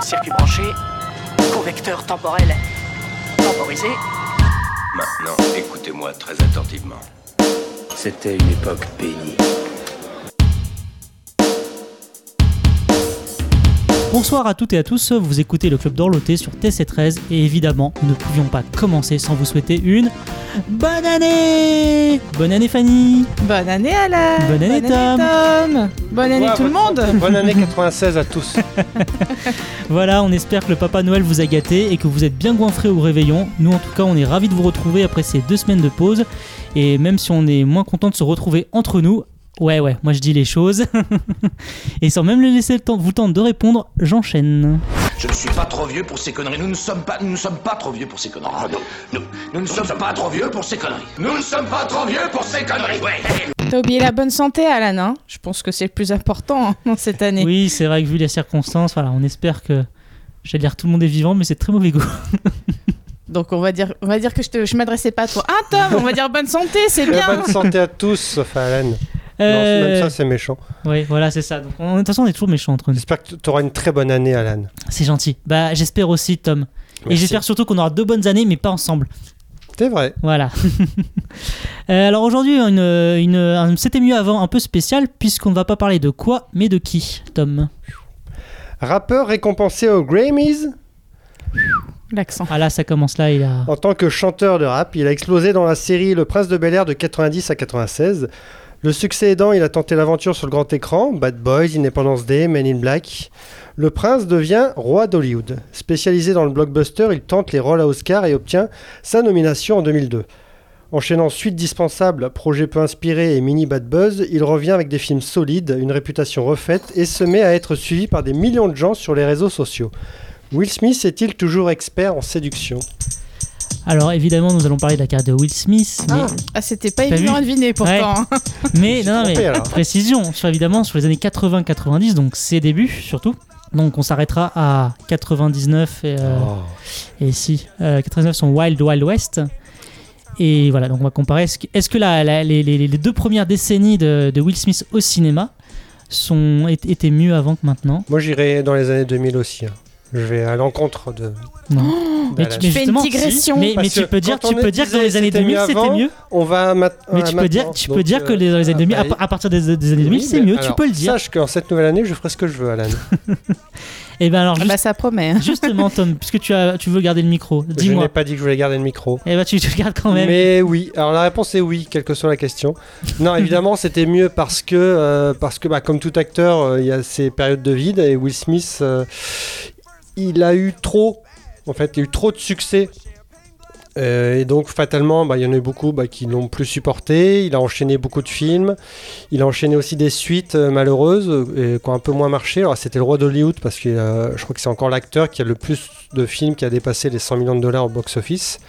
Circuit branché, convecteur temporel temporisé. Maintenant, écoutez-moi très attentivement. C'était une époque bénie. Bonsoir à toutes et à tous, vous écoutez le Club d'Orloté sur TC13 et évidemment, nous ne pouvions pas commencer sans vous souhaiter une bonne année Bonne année Fanny Bonne année Alain Bonne année, Tom. Tom. Bonne année Ouais, tout le monde Bonne année 96 à tous. Voilà, on espère que le Papa Noël vous a gâté et que vous êtes bien goinfrés au réveillon. Nous en tout cas, on est ravis de vous retrouver après ces deux semaines de pause et même si on est moins content de se retrouver entre nous, ouais ouais, moi je dis les choses. et sans même le laisser le temps, vous temps de répondre, j'enchaîne. Je ne suis pas trop vieux pour ces conneries. Nous ne sommes pas, nous ne sommes pas trop vieux pour ces conneries. nous, nous, nous ne sommes pas trop vieux pour ces conneries. Nous ne sommes pas trop vieux pour ces conneries. Ouais. T'as oublié la bonne santé Alan, hein? Je pense que c'est le plus important hein, dans cette année. Oui, c'est vrai que vu les circonstances, voilà, on espère que j'allais dire tout le monde est vivant, mais c'est de très mauvais goût. Donc on va dire, on va dire que je, je m'adressais pas à toi. Ah Tom, on va dire bonne santé, c'est Et bien bonne santé à tous, sauf à Alan. Euh, Non, même ça, c'est méchant. Oui, voilà, c'est ça. Donc, on- de toute façon, on est toujours méchants entre nous. J'espère que tu auras une très bonne année, Alan. C'est gentil. Bah, j'espère aussi, Tom. Et j'espère surtout qu'on aura deux bonnes années, mais pas ensemble. C'est vrai. Voilà. Euh, alors aujourd'hui, une, une, un c'était mieux avant un peu spécial, puisqu'on ne va pas parler de quoi, mais de qui, Tom? Rappeur récompensé aux Grammys L'accent. Ah là, ça commence là, il a... en tant que chanteur de rap. Il a explosé dans la série Le Prince de Bel Air de 90 à 96. Le succès aidant, il a tenté l'aventure sur le grand écran, Bad Boys, Independence Day, Men in Black. Le prince devient roi d'Hollywood. Spécialisé dans le blockbuster, il tente les rôles à Oscar et obtient sa nomination en 2002. Enchaînant suite dispensable, projet peu inspiré et mini bad buzz, il revient avec des films solides, une réputation refaite et se met à être suivi par des millions de gens sur les réseaux sociaux. Will Smith est-il toujours expert en séduction? Alors évidemment, nous allons parler de la carrière de Will Smith, mais, Ah, c'était pas évident à deviner pourtant. mais, non, non, mais alors. précision, sur, évidemment sur les années 80-90, donc ses débuts surtout. Donc on s'arrêtera à 99 et, euh, Oh. Et si, euh, 99 sont Wild Wild West. Et voilà, donc on va comparer. Est-ce que, est-ce que la- la- les, les- les deux premières décennies de, de Will Smith au cinéma sont, étaient mieux avant que maintenant? Moi j'irai dans les années 2000 aussi. hein. Je vais à l'encontre de. Non. mais d'Alan. tu, mais fais une digression. si, mais, mais tu peux dire, tu peux dire que dans disait les années c'était 2000 mieux c'était mieux. On va Mais tu peux dire, tu peux dire que euh, dans les années 2000, ah à, bah, partir des, des années 2000, oui, c'est mais mieux. tu peux le dire. Sache qu'en cette nouvelle année, je ferai ce que je veux, Alan. Et ben alors Ah juste- bah ça promet. hein. justement, Tom, puisque tu as, tu veux garder le micro, Je n'ai dis-moi. pas dit que je voulais garder le micro. Et ben tu, tu le gardes quand même. Mais oui, alors la réponse est oui, quelle que soit la question. Non, évidemment, c'était mieux parce que, euh, parce que bah, comme tout acteur, euh, il y a ces périodes de vide et Will Smith, euh, il a eu trop, en fait, eu trop de succès. Euh, et donc, fatalement, bah, il y en a eu beaucoup bah, qui n'ont plus supporté. Il a enchaîné beaucoup de films. Il a enchaîné aussi des suites euh, malheureuses euh, qui ont un peu moins marché. Alors, c'était le roi d'Hollywood parce que je crois que c'est encore l'acteur qui a le plus de films qui a dépassé les 100 millions de dollars au box-office.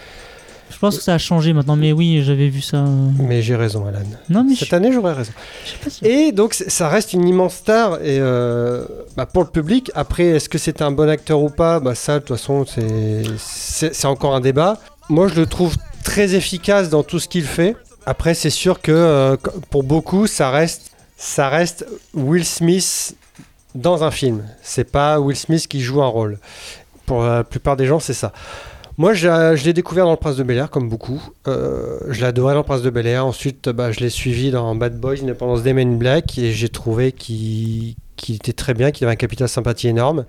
Je pense que ça a changé maintenant, mais oui, j'avais vu ça. Mais j'ai raison, Alan. Non, mais je, Cette année, j'aurais raison. si- Et donc, ça reste une immense star et euh, bah, pour le public. Après, est-ce que c'est un bon acteur ou pas? Bah, Ça, de toute façon, c'est- encore un débat. Moi, je le trouve très efficace dans tout ce qu'il fait. Après, c'est sûr que euh, pour beaucoup, ça reste, ça reste Will Smith dans un film. C'est pas Will Smith qui joue un rôle. Pour la plupart des gens, c'est ça. Moi, je, l'ai découvert dans Le Prince de Bel Air, comme beaucoup. Euh, je l'ai adoré dans Le Prince de Bel Air. Ensuite, bah, je l'ai suivi dans Bad Boys, Independence Day, Men Black. Et j'ai trouvé qu'il était très bien, qu'il avait un capital sympathie énorme.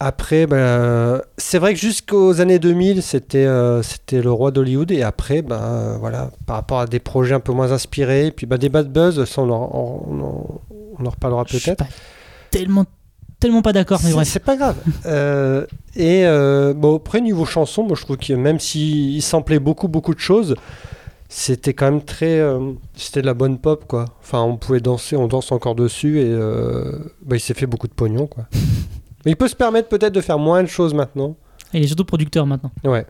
Après, bah, c'est vrai que jusqu'aux années 2000, c'était euh, c'était le roi d'Hollywood. Et après, bah, voilà, par rapport à des projets un peu moins inspirés, et puis bah, des bad buzz, ça, on en, on en- on en reparlera peut-être. tellement, tellement pas d'accord, mais bref. C'est pas grave. Euh, et euh, bon, après, niveau chanson, moi je trouve que même s'il samplait beaucoup, beaucoup de choses, c'était quand même très. euh, c'était de la bonne pop, quoi. Enfin, on pouvait danser, on danse encore dessus et euh, bah, il s'est fait beaucoup de pognon, quoi. Mais il peut se permettre peut-être de faire moins de choses maintenant. Il est surtout producteur maintenant. Ouais.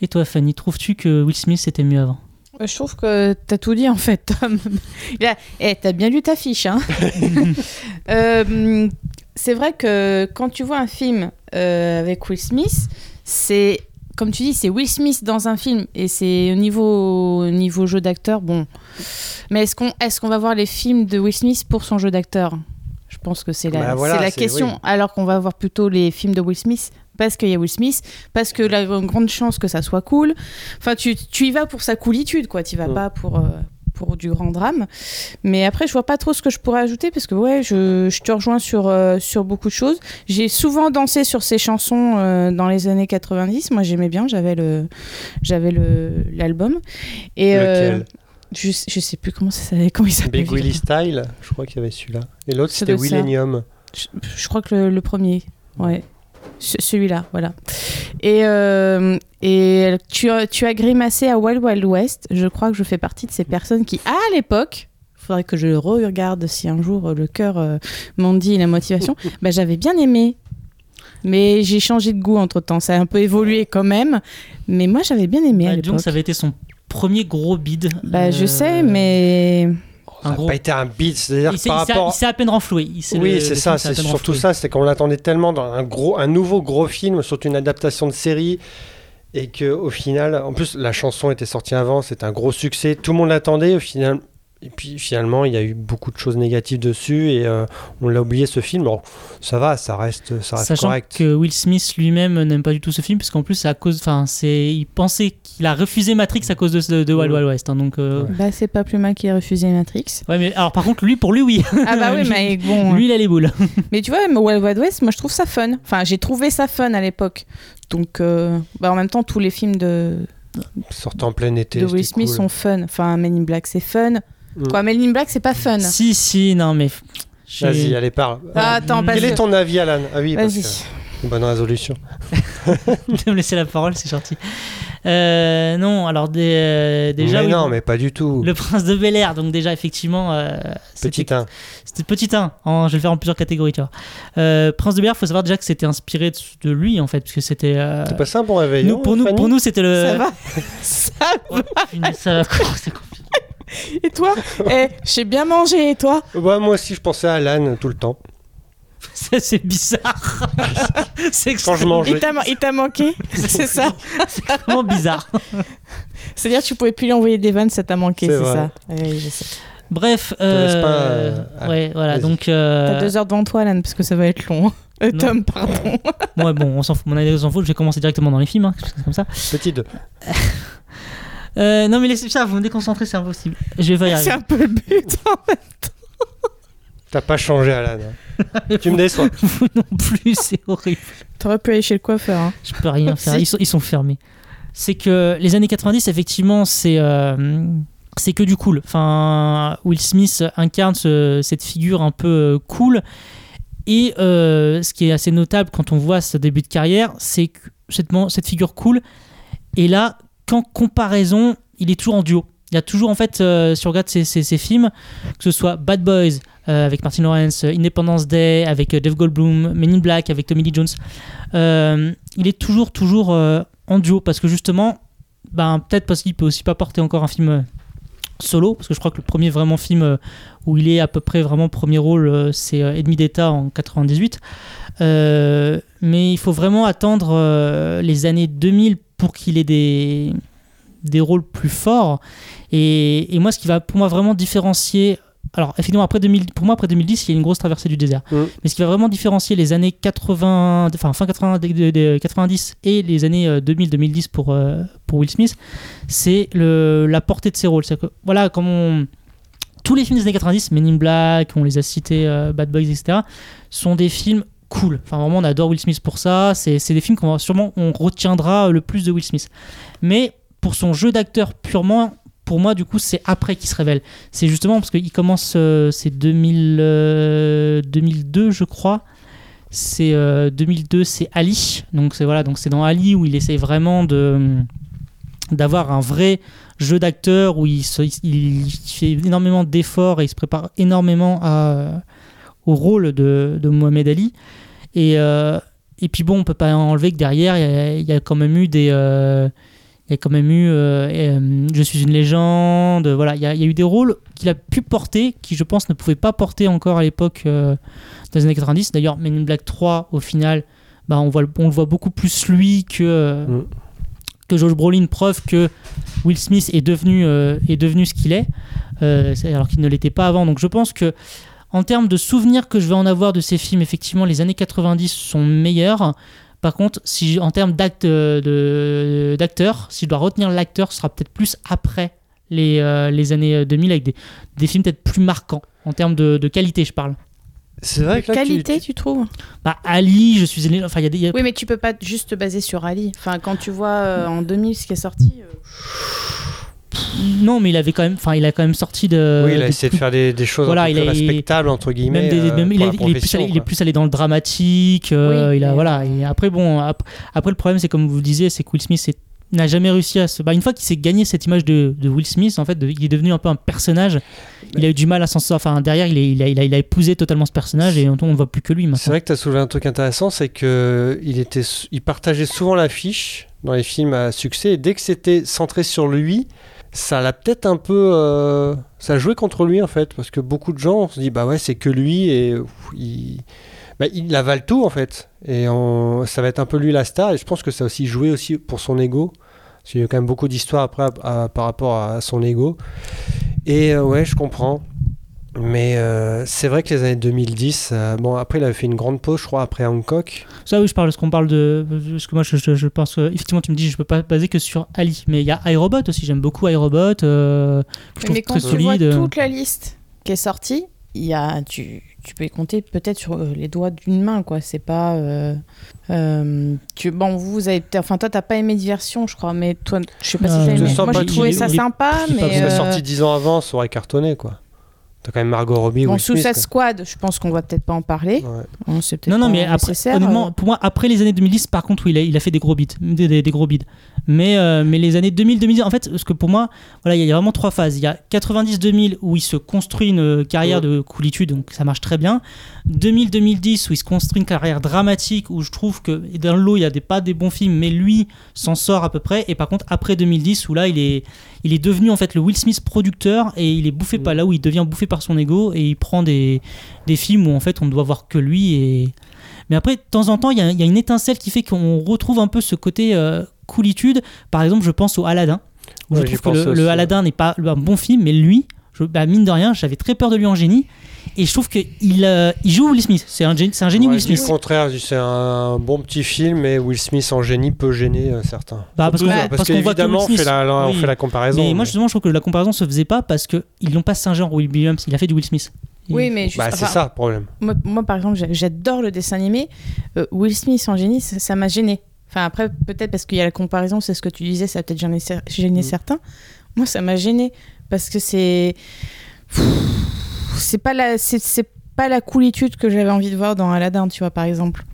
Et toi, Fanny, trouves-tu que Will Smith était mieux avant? Je trouve que t'as tout dit en fait, Tom. Eh, t'as bien lu ta fiche, hein Euh, C'est vrai que quand tu vois un film euh, avec Will Smith, c'est comme tu dis, c'est Will Smith dans un film et c'est au niveau, au niveau jeu d'acteur, bon. Mais est-ce qu'on est qu'on va voir les films de Will Smith pour son jeu d'acteur? Je pense que c'est la, Bah voilà, la question. oui. Alors qu'on va voir plutôt les films de Will Smith parce qu'il y a Will Smith, parce que la grande chance que ça soit cool. Enfin, tu, tu y vas pour sa coolitude, quoi. Tu y vas Mm. pas pour, euh, pour du grand drame. Mais après, je vois pas trop ce que je pourrais ajouter parce que, ouais, je, je te rejoins sur, euh, sur beaucoup de choses. J'ai souvent dansé sur ces chansons euh, dans les années 90. Moi, j'aimais bien. J'avais le, j'avais le, l'album. Et, euh, je, je sais plus comment, ça, s'appelait- comment il s'appelle. Big Willie Style, je crois qu'il y avait celui-là. Et l'autre, c'était. Willennium. Je, je crois que le, le premier, ouais. Ce- Celui-là, voilà. Et, euh, et tu, as- tu as grimacé à Wild Wild West. Je crois que je fais partie de ces personnes qui, à l'époque, faudrait que je le regarde si un jour euh, le cœur euh, m'en dit la motivation, bah, j'avais bien aimé. Mais j'ai changé de goût entre temps. Ça a un peu évolué quand même. Mais moi, j'avais bien aimé à Bah, disons l'époque. que ça avait été son premier gros bid. Bah, je sais, mais. Ça n'a pas été un beat, c'est-à-dire s'est par il s'est- rapport. il s'est à peine renfloué. Oui, c'est ça, à c'est surtout ça, c'est qu'on l'attendait tellement dans un, gros, un nouveau gros film, surtout une adaptation de série, et que au final, en plus la chanson était sortie avant, c'est un gros succès, tout le monde l'attendait, au final, et puis finalement il y a eu beaucoup de choses négatives dessus, et euh, on l'a oublié ce film. Alors, ça va, ça reste, ça reste Sachant correct. que Will Smith lui-même n'aime pas du tout ce film, puisqu'en plus, c'est à cause, enfin, c'est, il pensait qu'il a refusé Matrix à cause de, de Wild Ouais. Wild West. hein, donc, euh, Bah, c'est pas plus mal qu'il ait refusé Matrix. ouais, mais alors par contre, lui, pour lui, oui. Ah, bah oui, Lui- mais bon. Lui, il a les boules. Mais tu vois, mais Wild Wild West, moi je trouve ça fun. Enfin, j'ai trouvé ça fun à l'époque. Donc, euh, bah, en même temps, tous les films de, Sortant en plein été. de Will Smith cool. sont fun. Enfin, Men in Black, c'est fun. Mm. Quoi, in Black, c'est pas fun. si, si, non, mais. Vas-y, allez, parle. Ah, attends, parce Quel est ton avis, Alan? Ah oui, parce Vas-y. que- bonne résolution. de me laisser la parole, c'est gentil. Euh, non, alors des- euh, déjà. mais oui, non, mais pas du tout. Le prince de Bel Air, donc déjà, effectivement. euh, Petit c'était- 1. C'était petit 1, en- je vais le faire en plusieurs catégories, tu vois. Euh, Prince de Bel Air, faut savoir déjà que c'était inspiré de, de lui, en fait, parce que c'était. euh, C'est pas ça pour réveiller nous, pour, nous, pour nous, c'était le. Ça va Ça va ça va, quoi. Et toi Eh, j'ai bien mangé, et toi Ouais, moi aussi, je pensais à Alan tout le temps. Ça, c'est bizarre. c'est Quand je mange. Il t'a il t'a manqué C'est ça extrêmement bizarre. C'est-à-dire que tu pouvais plus lui envoyer des vannes, ça t'a manqué, C'est c'est vrai. ça Oui, je sais. Bref, laisse euh, pas, euh, ah, ouais, voilà, vas-y. donc. euh, T'as deux heures devant toi, Alan, parce que ça va être long. Euh, Non. Tom, pardon. ouais, bon, on s'en fout, mon année s'en fout, je vais commencer directement dans les films, hein, quelque chose comme ça. Petit 2. Euh, non, mais laissez ça, vous me déconcentrez, c'est impossible. Je vais pas y C'est arriver. un peu le but. hein. T'as pas changé, Alan. hein. tu me déçois. Vous non plus, c'est horrible. T'aurais pu aller chez le coiffeur. hein. Je peux rien faire. Si. Ils sont, ils sont fermés. C'est que les années 90, effectivement, c'est euh, c'est que du cool. Enfin, Will Smith incarne ce- cette figure un peu euh, cool. Et euh, ce qui est assez notable quand on voit ce début de carrière, c'est que cette, cette figure cool. Et là, qu'en comparaison, il est toujours en duo. Il y a toujours, en fait, euh, si on regarde ses, ses- ses films, que ce soit Bad Boys euh, avec Martin Lawrence, euh, Independence Day avec euh, Jeff Goldblum, Men in Black avec Tommy Lee Jones, il est toujours, toujours en duo parce que justement, ben, peut-être parce qu'il peut aussi pas porter encore un film solo, parce que je crois que le premier vraiment film où il est à peu près vraiment premier rôle, c'est Ennemi d'État en 98. Euh, mais il faut vraiment attendre les années 2000 pour qu'il ait des, des rôles plus forts. Et, et moi, ce qui va pour moi vraiment différencier. Alors, effectivement, après 2000, pour moi, après 2010, il y a une grosse traversée du désert. Mm. Mais ce qui va vraiment différencier les années 80, enfin fin 80, de- de- de 90 et les années euh, 2000-2010 pour, euh, pour Will Smith, c'est le- la portée de ses rôles. C'est-à-dire que, voilà, comme on- tous les films des années 90, Men in Black, on les a cités, euh, Bad Boys, etc., sont des films cool. Enfin, vraiment, on adore Will Smith pour ça. C'est des films qu'on sûrement on retiendra le plus de Will Smith. Mais pour son jeu d'acteur purement, pour moi, du coup, c'est après qu'il se révèle. C'est justement parce qu'il commence, euh, c'est 2000, euh, 2002, je crois. C'est euh, 2002, c'est Ali. Donc c'est voilà, donc c'est dans Ali où il essaie vraiment de d'avoir un vrai jeu d'acteur où il, fait énormément d'efforts et il se prépare énormément au rôle de Mohamed Ali. Et, euh, et puis bon, on peut pas enlever que derrière, il y a, il y a quand même eu des... il y a quand même eu euh, euh, Je suis une légende, voilà, il y a, il y a eu des rôles qu'il a pu porter, qui je pense ne pouvait pas porter encore à l'époque euh, des années 90. D'ailleurs, Men in Black 3, au final, bah, on, voit, le- on le voit beaucoup plus lui que, Mm. que Josh Brolin, preuve que Will Smith est devenu, euh, est devenu ce qu'il est, euh, alors qu'il ne l'était pas avant. Donc je pense que En termes de souvenirs que je vais en avoir de ces films, effectivement, les années 90 sont meilleurs. Par contre, si en termes d'acte- de- d'acteurs, si je dois retenir l'acteur, ce sera peut-être plus après les, euh, les années 2000 avec des, des films peut-être plus marquants en termes de, de qualité, je parle. C'est vrai que là, tu- Qualité, tu, trouves? Bah, Ali, je suis allé. Enfin, il y a des. il y a- Oui, mais tu peux pas juste te baser sur Ali. Enfin, quand tu vois euh, en 2000 ce qui est sorti. euh, Non, mais il avait quand même. Enfin, il a quand même sorti de. oui, il a essayé de faire des, des choses Voilà, un peu il plus a- respectables, entre guillemets. même des- euh, même- il, a- il est plus allé, il est quoi. plus allé dans le dramatique. euh, Oui, il a mais- voilà. Et après bon, ap- après le problème c'est comme vous le disiez, c'est que Will Smith n'a jamais réussi à se. Bah, une fois qu'il s'est gagné cette image de, de Will Smith, en fait, de- il est devenu un peu un personnage. Il a eu du mal à s'en sortir. Enfin, derrière, il, est- il, a, il, a, il a épousé totalement ce personnage et on ne voit plus que lui C'est vrai que tu as soulevé un truc intéressant, c'est que il était, il partageait souvent l'affiche dans les films à succès. Et dès que c'était centré sur lui, ça l'a peut-être un peu, euh, ça jouait contre lui en fait, parce que beaucoup de gens se disent bah ouais c'est que lui et il, bah, il avale tout en fait. Et ça va être un peu lui la star. Et je pense que ça a aussi joué aussi pour son ego. Parce qu'il y a quand même beaucoup d'histoires après par rapport à son ego. Et euh, ouais, je comprends. Mais euh, c'est vrai que les années 2010, euh, bon après il avait fait une grande pause je crois après Hancock. Ça, oui, je parle. Est-ce qu'on parle de. Parce que moi, je, je- je pense. euh, effectivement, tu me dis, je peux pas baser que sur Ali. Mais il y a iRobot aussi. J'aime beaucoup iRobot. euh, je trouve mais quand très tu vois toute la liste qui est sortie, il y a, tu, tu peux y compter peut-être sur euh, les doigts d'une main, quoi. C'est pas. euh, euh, tu, bon, vous, vous avez. peut-être- Enfin, toi, t'as pas aimé Diversion, je crois, mais toi, je sais pas Euh, si je aimé. Moi, j'ai trouvé ça sympa, mais. Ça Euh, sorti 10 ans avant, ça aurait cartonné quoi. T'as quand même Margot Robbie Bon, Will Smith. Squad, je pense qu'on va peut-être pas en parler. Ouais. Non, non, pas mais après, honnêtement, euh. pour moi, après les années 2010, par contre, oui, il a, il a fait des gros beats, des, des- des gros bids. Mais, euh, mais les années 2000-2010, en fait, parce que pour moi, voilà, il y a vraiment trois phases. Il y a 90-2000 où il se construit une euh, carrière Ouais. de coolitude, donc ça marche très bien. 2000-2010 où il se construit une carrière dramatique, où je trouve que dans le lot, il y a des, pas des bons films, mais lui s'en sort à peu près. Et par contre, après 2010, où là, il est, il est devenu en fait le Will Smith producteur et il est bouffé Mm. par là où il devient bouffé par son ego et il prend des, des films où en fait on ne doit voir que lui et mais après de temps en temps il y, a- il y a une étincelle qui fait qu'on retrouve un peu ce côté euh, coolitude. Par exemple je pense au Aladdin où Ouais, je trouve que le, le Aladdin n'est pas un bon film mais lui je, bah, mine de rien j'avais très peur de lui en génie et je trouve qu'il il joue Will Smith c'est un, génie- c'est un génie Ouais, Will Smith le contraire, c'est un bon petit film, mais Will Smith en génie peut gêner euh, certains. Bah, parce parce parce qu'on voit que qu'évidemment, Will on fait Smith- la, la- on oui. fait la comparaison. mais moi justement je trouve que la comparaison se faisait pas parce qu'ils l'ont pas singé en Will Williams il a fait du Will Smith Il- Oui, mais Bah, c'est enfin, ça le problème. Moi, moi, par exemple, j'a- j'adore le dessin animé. Euh, Will Smith en génie, ça m'a gêné. Enfin, après, peut-être parce qu'il y a la comparaison, c'est ce que tu disais, ça a peut-être gêné, cer- gêné Mm. certains. Moi, ça m'a gêné parce que c'est. C'est pas la. C'est pas la coolitude que j'avais envie de voir dans Aladdin, tu vois, par exemple.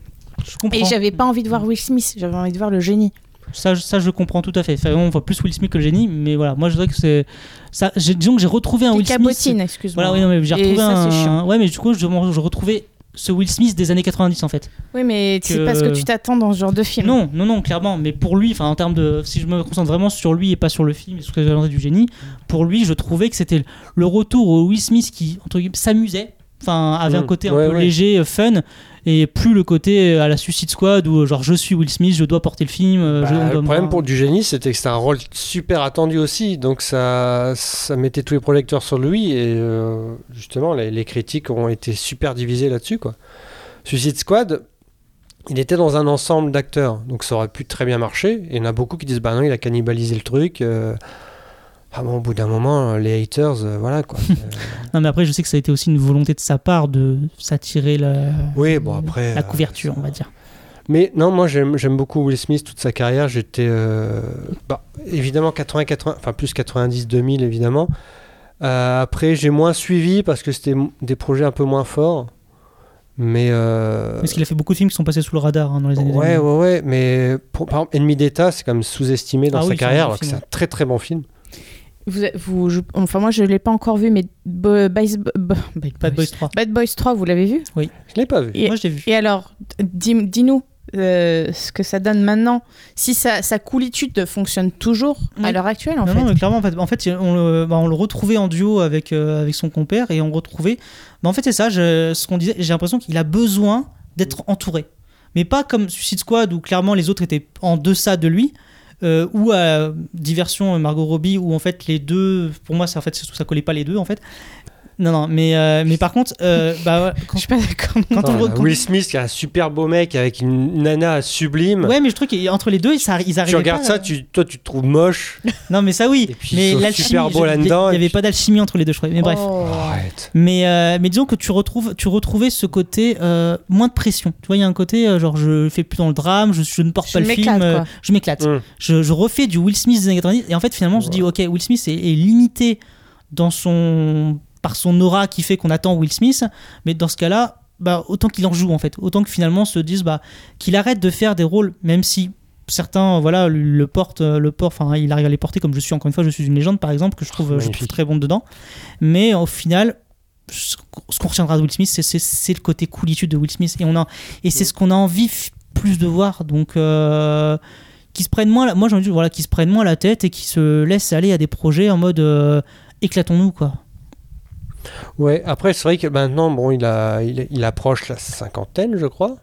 je comprends Et j'avais pas envie de voir Will Smith, j'avais envie de voir le génie. Ça, je- ça, je comprends tout à fait. Enfin, on voit plus Will Smith que le génie, mais voilà, moi je dirais que c'est. Ça, disons que j'ai retrouvé un Will Smith. cabotine, excuse-moi. Voilà, oui, non, mais j'ai Et retrouvé ça, un. c'est chiant. Ouais, mais du coup, je, je retrouvais ce Will Smith des années 90 en fait. Oui, mais c'est pas ce que tu t'attends dans ce genre de film. Non, non, non, clairement. Mais pour lui, enfin, en termes de. Si je me concentre vraiment sur lui et pas sur le film, sur ce que j'ai du génie, pour lui, je trouvais que c'était le retour au Will Smith qui, entre guillemets, s'amusait. Enfin, avait un Mm. côté un Ouais, peu ouais. léger, euh, fun, et plus le côté euh, à la Suicide Squad où, euh, genre, je suis Will Smith, je dois porter le film. euh, Bah, je- le me- problème pour du génie, c'était que c'était un rôle super attendu aussi, donc ça, ça mettait tous les projecteurs sur lui et euh, justement les, les critiques ont été super divisées là-dessus quoi. Suicide Squad, il était dans un ensemble d'acteurs, donc ça aurait pu très bien marcher. Et il y en a beaucoup qui disent bah non, il a cannibalisé le truc. euh. Ah bon, au bout d'un moment, les haters, euh, voilà quoi. Euh, Non, mais après, je sais que ça a été aussi une volonté de sa part de s'attirer la, oui, bon après. la euh, couverture, on va dire. Mais non, moi j'aime beaucoup Will Smith, toute sa carrière. J'étais euh, bah, évidemment 80, 80, enfin plus 90, 2000 évidemment. Euh, après, j'ai moins suivi parce que c'était des projets un peu moins forts. Mais. euh, Parce qu'il a fait beaucoup de films qui sont passés sous le radar hein, dans les années ouais, 2000. ouais, ouais. Mais pour- par exemple, Ennemi d'État, c'est quand même sous-estimé dans Ah sa oui, carrière, alors que c'est un très très bon film. Vous, vous, je- enfin, moi, je l'ai pas encore vu, mais Bo- Boys- Bo- Bad Bad Boys Boys 3. Bad Boys 3, vous l'avez vu? Je l'ai pas vu. Et- Moi, je l'ai vu. Et alors, dis- dis-nous euh, ce que ça donne maintenant. Si sa, sa coolitude fonctionne toujours à Oui. l'heure actuelle, en non, fait. non, mais clairement, en fait, en fait on, le, bah, on le retrouvait en duo avec, euh, avec son compère et on retrouvait. Bah, en fait, c'est ça, je- ce qu'on disait, j'ai l'impression qu'il a besoin d'être entouré. Mais pas comme Suicide Squad où clairement les autres étaient en deçà de lui. Euh, ou à Diversion Margot Robbie où en fait les deux pour moi ça en fait ça collait pas les deux en fait Non, non, mais, euh, mais par contre, euh, bah, ouais, quand, Je suis pas d'accord. quand on Ah, le- quand- Will Smith qui est un super beau mec avec une nana sublime. Ouais, mais je trouve qu'entre les deux, ils, ça- ils arrivent. tu regardes ça, tu, toi tu te trouves moche. Non, mais ça oui. Et puis, mais ils sont l'alchimie, super beaux je- là-dedans, Il et n'y avait puis- pas d'alchimie entre les deux, je crois. Mais bref. Oh. Arrête. Mais, euh, mais disons que tu retrouves, tu retrouvais ce côté euh, moins de pression. Tu vois, il y a un côté euh, genre je fais plus dans le drame, je, je ne porte Je pas le film, m'éclate, euh, quoi. je m'éclate. Mm. Je, je refais du Will Smith des années 90 et en fait finalement je dis ok Will Smith est, est limité dans son par son aura qui fait qu'on attend Will Smith, mais dans ce cas-là, bah, autant qu'il en joue en fait, autant que finalement se dise bah, qu'il arrête de faire des rôles, même si certains voilà le portent, le portent, enfin il arrive à les porter comme je suis encore une fois, je suis une légende par exemple que je trouve, je trouve Magnifique. très bon dedans, mais au final ce qu'on retiendra de Will Smith, c'est- c'est c'est le côté coolitude de Will Smith. Et on a et c'est ce qu'on a envie plus de voir. Donc euh, qui se prennent moins la- moi j'ai envie de dire, voilà qui se prennent moins la tête et qui se laissent aller à des projets en mode euh, éclatons-nous quoi Ouais, après, c'est vrai que maintenant, bon, il, a, il, il approche la cinquantaine, je crois.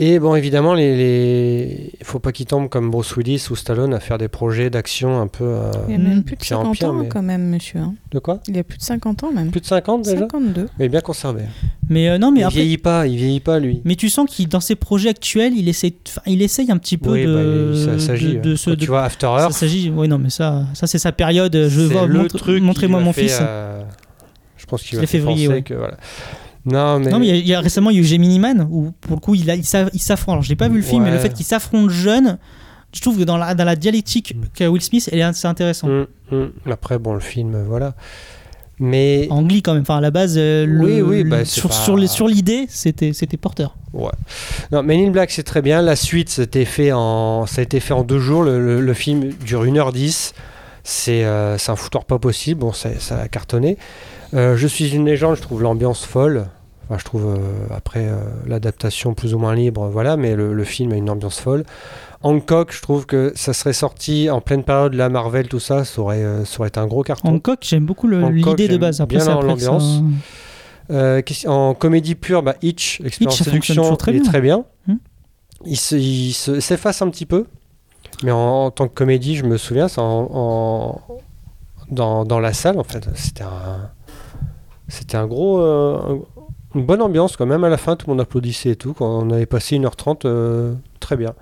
Et bon, évidemment, les, les... il faut pas qu'il tombe comme Bruce Willis ou Stallone à faire des projets d'action un peu. euh, Il a même plus de Pire en 50 pire, ans mais- quand même, monsieur. hein. De quoi? Il a plus de 50 ans même. Plus de 50 déjà? 52. Mais bien conservé. mais euh, non mais il après vieillit pas, il vieillit pas, lui. mais tu sens qu'il dans ses projets actuels il essaye enfin, il essaye un petit peu oui, de bah, il- ça s'agit. de, de hein. de- tu vois After ça Earth, s'agit oui non mais ça ça c'est sa période je vois le montre- truc. montrez-moi mon fils euh, pense qu'il va faire février, penser ouais. que voilà. Non, mais. Non, mais il y a, il y a récemment, il y a eu Gemini Man, où pour le coup, il, a, il, s'a- il s'affronte. Alors, je n'ai pas vu le film, mais le Ouais. fait qu'il s'affronte jeune, je trouve que dans la, dans la dialectique Mm. qu'a Will Smith, elle est- c'est intéressant. Hum, hum. Après, bon, le film, euh, voilà. Mais. En Glee, quand même. Enfin, à la base, euh, le- Oui, oui, le- bah, c'est sur, pas- sur, les- sur l'idée, c'était c'était porteur. Ouais. Non, Men in Black, c'est très bien. La suite, c'était fait en... ça a été fait en deux jours. Le, le- le film dure 1h10. C'est euh, c'est un foutoir pas possible. Bon, ça, ça a cartonné. Euh, je suis une légende, je trouve l'ambiance folle. Enfin, je trouve euh, après euh, l'adaptation plus ou moins libre, voilà, mais le, le film a une ambiance folle. Hancock, je trouve que ça serait sorti en pleine période de la Marvel, tout ça, ça aurait, euh, ça aurait été un gros carton. Hancock, j'aime beaucoup l'idée de base. Après, bien ça- l'ambiance. Qu'est-ce- en comédie pure, bah, Hitch, Expérience ça Séduction, très il est très bien. Hmm. Il se- il se- s'efface un petit peu, mais en, en tant que comédie, je me souviens, en, en- dans, dans la salle, en fait, c'était un, c'était un gros, euh, un- une bonne ambiance quand même. À la fin, tout le monde applaudissait et tout. Quand on avait passé 1h30, euh, très bien.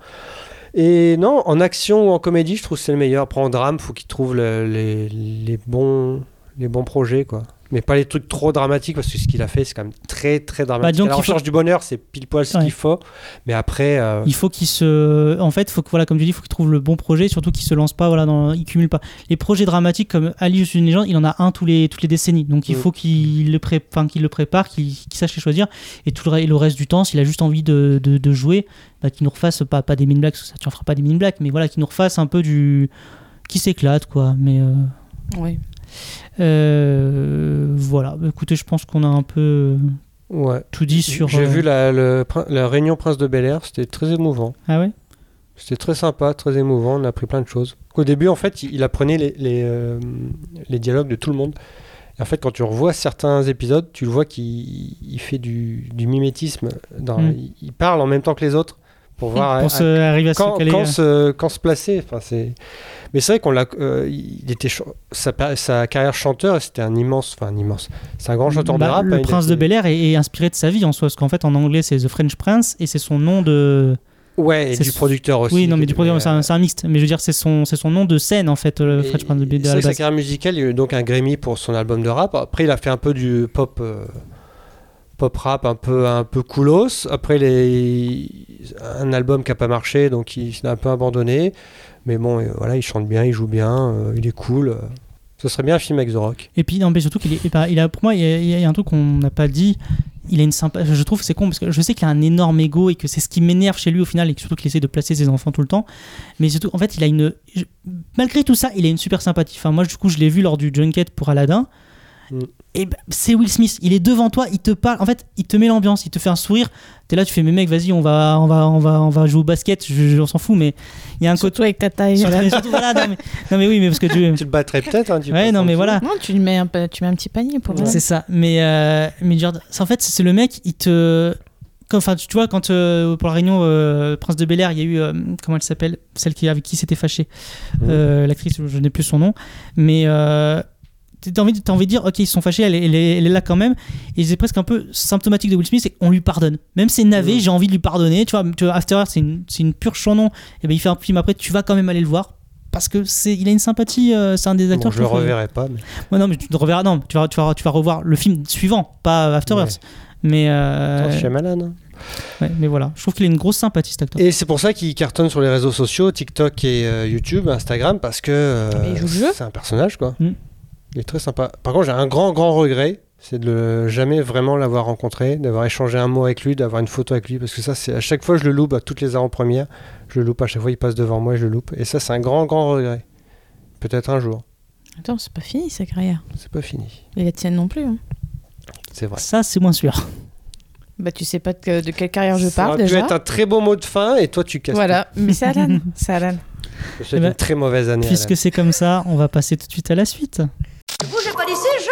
Et non, en action ou en comédie, je trouve que c'est le meilleur. Après, en drame, faut qu'il trouve le- les, les bons, les bons projets, quoi. Mais pas les trucs trop dramatiques, parce que ce qu'il a fait, c'est quand même très, très dramatique. à la faut- recherche du bonheur, c'est pile poil ce Ouais. qu'il faut. Mais après, euh, Il faut qu'il se. En fait, faut que, voilà, comme tu dis, il faut qu'il trouve le bon projet, surtout qu'il se lance pas, voilà, dans... il cumule pas. Les projets dramatiques comme Ali, je suis une légende, il en a un tous les, toutes les décennies. Donc il Mm. faut qu'il le, pré... enfin, qu'il le prépare, qu'il sache les choisir. Et tout le, et le reste du temps, s'il a juste envie de, de, de jouer, bah, qu'il nous refasse pas, pas des mine blacks, ça tu en feras pas des mine blacks, mais voilà, qu'il nous refasse un peu du. qui s'éclate, quoi. Mais. euh, Oui. Euh, voilà, écoutez, je pense qu'on a un peu ouais. tout dit sur. J'ai euh, vu la, le la réunion Prince de Bel Air, c'était très émouvant. Ah ouais? C'était très sympa, très émouvant, on a appris plein de choses. Au début, en fait, il, apprenait les, les, euh, les dialogues de tout le monde. Et en fait, quand tu revois certains épisodes, tu le vois qu'il il fait du, du mimétisme. Dans, Mm. il parle en même temps que les autres pour voir Pour à- se arriver à quand, se caler. quand euh, se, quand se placer. Enfin, c'est... Mais c'est vrai qu'on l'a, euh, il était ch- sa, carrière chanteur, c'était un immense, enfin un immense. C'est un grand chanteur Bah, de rap. Le hein, il prince était- de Bel Air est, est inspiré de sa vie en soi, parce qu'en fait en anglais c'est The French Prince et c'est son nom de. Ouais, et du son- producteur aussi. oui, non, mais du producteur, c'est un, euh, mixte. Mais je veux dire, c'est son, c'est son nom de scène en fait, le Et French Prince de Bel Air. sa carrière musicale, il y a eu donc un Grammy pour son album de rap. Après, il a fait un peu du pop, euh, pop rap, un peu, un peu coolos. Après, les, un album qui a pas marché, donc il s'est un peu abandonné. Mais bon, euh, voilà, il chante bien, il joue bien, euh, il est cool. Ce serait bien un film avec The Rock. Et puis, non, mais surtout qu'il est, bah, il a, pour moi, il y a, il y a un truc qu'on n'a pas dit. Il a une sympa. Je trouve c'est con parce que je sais qu'il a un énorme ego et que c'est ce qui m'énerve chez lui au final et surtout qu'il essaie de placer ses enfants tout le temps. Mais surtout, en fait, il a une. Malgré tout ça, il a une super sympathie. Enfin, moi, du coup, je l'ai vu lors du junket pour Aladdin. Mm. Et bah, c'est Will Smith. Il est devant toi, il te parle. En fait, il te met l'ambiance, il te fait un sourire. T'es là, tu fais, mais mec, vas-y, on va, on va, on va, on va jouer au basket. Je, je- on s'en fout, mais il y a un côté. Avec ta taille. Surtout, voilà, non, mais, non, mais oui, mais parce que tu. Tu le battrais peut-être. Hein, tu Ouais, non, mais voilà. Non, tu lui mets un, tu mets un petit panier pour C'est ça. Mais, euh, mais en fait, c'est le mec, il te. Enfin, tu vois, quand euh, pour la réunion euh, Prince de Bel Air, il y a eu. euh, comment elle s'appelle? Celle qui, avec qui s'était fâchée. Euh, L'actrice, je n'ai plus son nom. Mais. T'as envie, de- t'as envie de dire, ok, ils se sont fâchés, elle, est- elle est, elle est là quand même. Et c'est presque un peu symptomatique de Will Smith, c'est qu'on lui pardonne. Même c'est navé, Ouais. j'ai envie de lui pardonner. Tu vois, tu vois After Earth, c'est une, c'est une pure chanon. Et ben il fait un film après, tu vas quand même aller le voir. Parce que c'est, il a une sympathie, euh, c'est un des acteurs. Bon, je le reverrai pas. mais- Ouais, non, mais tu te reverras, non, tu vas, tu vas, tu vas revoir le film suivant, pas After Ouais. Earth. Mais, euh, Attends, Shyamalan, hein. ouais, mais voilà, je trouve qu'il a une grosse sympathie cet acteur. Et c'est pour ça qu'il cartonne sur les réseaux sociaux, TikTok et euh, YouTube, Instagram, parce que euh, c'est un personnage, quoi. Mm. Il est très sympa. Par contre, j'ai un grand, grand regret, c'est de jamais vraiment l'avoir rencontré, d'avoir échangé un mot avec lui, d'avoir une photo avec lui, parce que ça, c'est à chaque fois, je le loupe à toutes les avant-premières. Je le loupe à chaque fois, il passe devant moi et je le loupe. Et ça, c'est un grand, grand regret. Peut-être un jour. Attends, c'est pas fini sa carrière. C'est pas fini. Et la tienne non plus. hein. C'est vrai. Ça, c'est moins sûr. Bah, tu sais pas de, de quelle carrière je Ça parle aurait pu déjà. être un très beau mot de fin et toi, tu casses. Voilà, mais c'est Alan. C'est Alan. souhaite Eh ben, une très mauvaise année. Puisque c'est comme ça, on va passer tout de suite à la suite. Bougez pas d'ici, je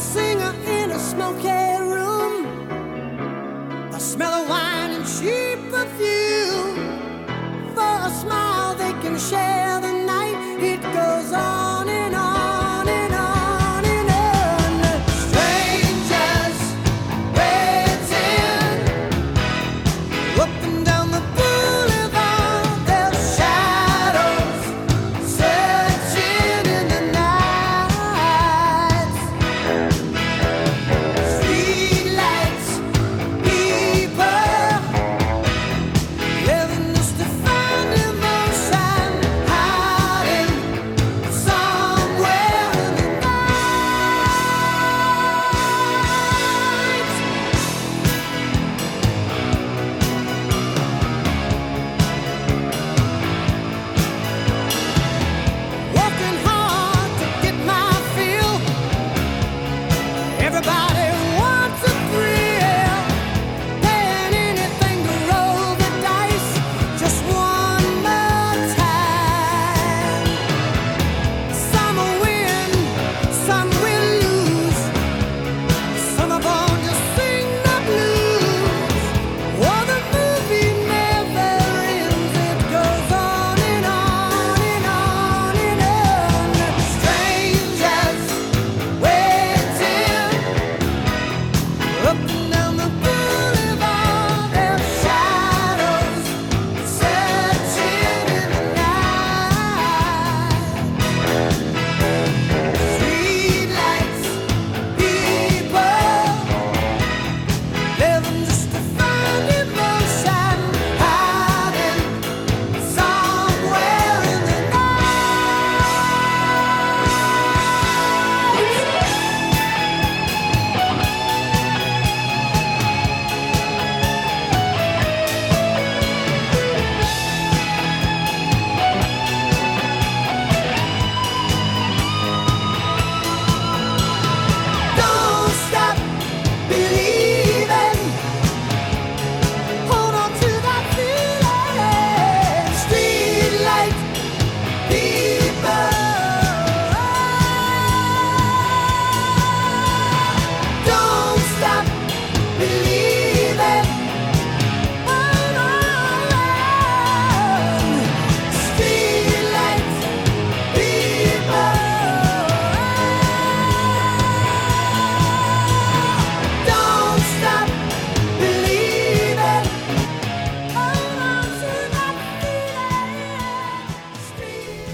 A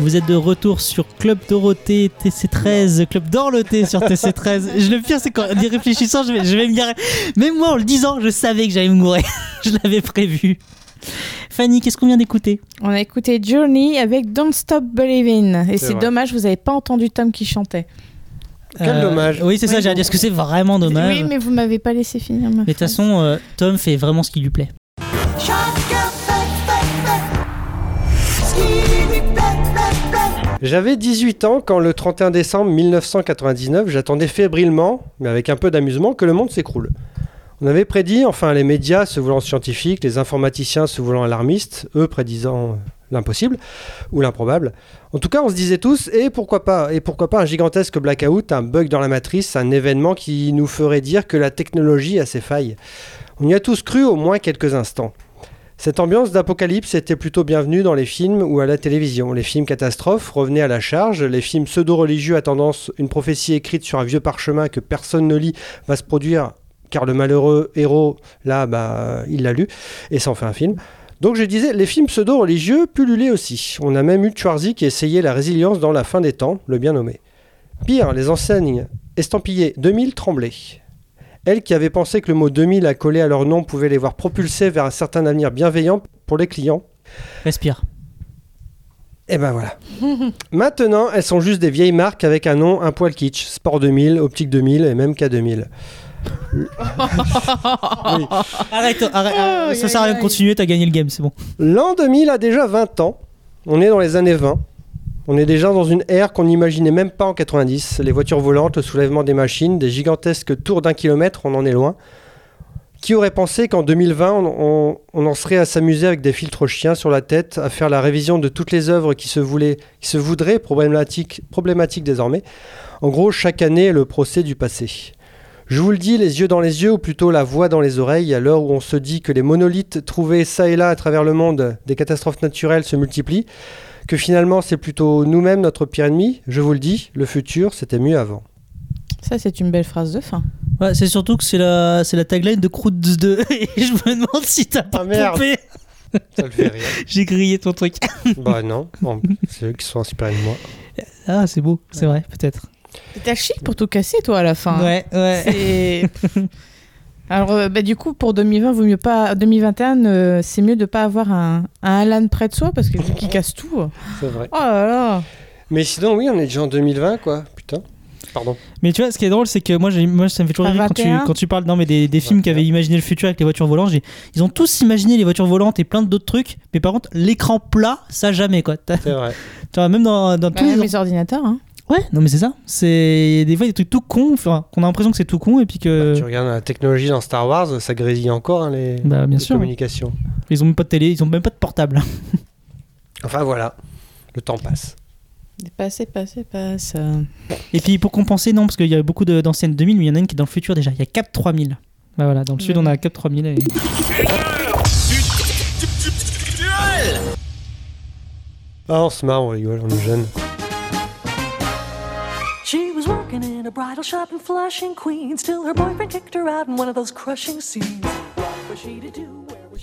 Vous êtes de retour sur Club Dorothée TC13, Club d'Orloté sur TC13. Je le pire, c'est qu'en y réfléchissant, je vais, je vais me garer. Même moi, en le disant, je savais que j'allais me gourer. je l'avais prévu. Fanny, qu'est-ce qu'on vient d'écouter? On a écouté Journey avec Don't Stop Believing. Et C'est dommage, vous n'avez pas entendu Tom qui chantait. Quel dommage. Oui, c'est ça, Oui, j'allais dire ce que c'est vraiment dommage. Oui, mais vous m'avez pas laissé finir ma Mais de toute façon, euh, Tom fait vraiment ce qui lui plaît. J'avais 18 ans quand le 31 décembre 1999, j'attendais fébrilement, mais avec un peu d'amusement, que le monde s'écroule. On avait prédit, enfin les médias se voulant scientifiques, les informaticiens se voulant alarmistes, eux prédisant l'impossible ou l'improbable. En tout cas, on se disait tous, et pourquoi pas? Et pourquoi pas un gigantesque blackout, un bug dans la matrice, un événement qui nous ferait dire que la technologie a ses failles On y a tous cru au moins quelques instants. Cette ambiance d'apocalypse était plutôt bienvenue dans les films ou à la télévision. Les films catastrophes revenaient à la charge, les films pseudo-religieux à tendance, une prophétie écrite sur un vieux parchemin que personne ne lit va se produire car le malheureux héros, là, bah, il l'a lu et s'en fait un film. Donc je disais, les films pseudo-religieux pullulaient aussi. On a même eu Schwarzy qui essayait la résilience dans La fin des temps, le bien nommé. Pire, les enseignes estampillées 2000 tremblaient. Elles qui avaient pensé que le mot 2000 accolé à leur nom pouvait les voir propulsés vers un certain avenir bienveillant pour les clients, Respire. et ben voilà. Maintenant, elles sont juste des vieilles marques avec un nom un poil kitsch. Sport 2000, Optique 2000 et même K2000. Arrête, arrête, Oh, ça sert à rien de continuer, t'as gagné le game, c'est bon. L'an 2000 a déjà 20 ans. On est dans les années 20. On est déjà dans une ère qu'on n'imaginait même pas en 90. Les voitures volantes, le soulèvement des machines, des gigantesques tours d'un kilomètre, on en est loin. Qui aurait pensé qu'en 2020, on, en serait à s'amuser avec des filtres chiens sur la tête, à faire la révision de toutes les œuvres qui se, voulaient, qui se voudraient problématiques, problématiques désormais? En gros, chaque année le procès du passé. Je vous le dis, les yeux dans les yeux, ou plutôt la voix dans les oreilles, à l'heure où on se dit que les monolithes trouvés ça et là à travers le monde des catastrophes naturelles se multiplient, que finalement c'est plutôt nous-mêmes notre pire ennemi, je vous le dis, le futur c'était mieux avant. Ça, c'est une belle phrase de fin. Ouais, c'est surtout que c'est la, c'est la tagline de Croods 2 et je me demande si t'as pas Ah, merde. pompé. Ça le fait rire. J'ai grillé ton truc. bah non, Bon, c'est eux qui sont inspirés de moi. Ah, c'est beau, c'est vrai, peut-être. T'as chic pour tout casser, toi, à la fin. Ouais, ouais. C'est- Alors, euh, bah, du coup, pour 2020, vaut mieux pas. 2021, euh, c'est mieux de pas avoir un, un Alan près de soi parce que vu qu'il casse tout. euh, C'est vrai. Oh là là Mais sinon, oui, on est déjà en 2020, quoi. Putain. Pardon. Mais tu vois, ce qui est drôle, c'est que moi, j'ai- moi ça me fait toujours rire quand tu, 21. quand tu parles non, mais des, des films qui 21. avaient imaginé le futur avec les voitures volantes. Ils ont tous imaginé les voitures volantes et plein d'autres trucs. Mais par contre, l'écran plat, ça jamais, quoi. T'as- C'est vrai. Tu vois, même dans, dans Bah, tous les. même les ordinateurs, hein. Ouais, non, mais c'est ça. C'est des fois des trucs tout cons, enfin, qu'on a l'impression que c'est tout con et puis que. Tu regardes la technologie dans Star Wars, ça grésille encore hein, les, Bah, bien les sûr. communications. Ils ont même pas de télé, ils ont même pas de portable. Enfin voilà, le temps passe. Passez, passez, passe. Et puis pour compenser, non, parce qu'il y a beaucoup de- d'anciennes 2000, mais il y en a une qui est dans le futur déjà. Il y a Cap 3000. Bah voilà, dans le sud, on a Cap 3000. Et... Ah, on se marre, on rigole, on est jeunes. She was working in a bridal shop in Queens, till her boyfriend kicked her out in one of those crushing scenes.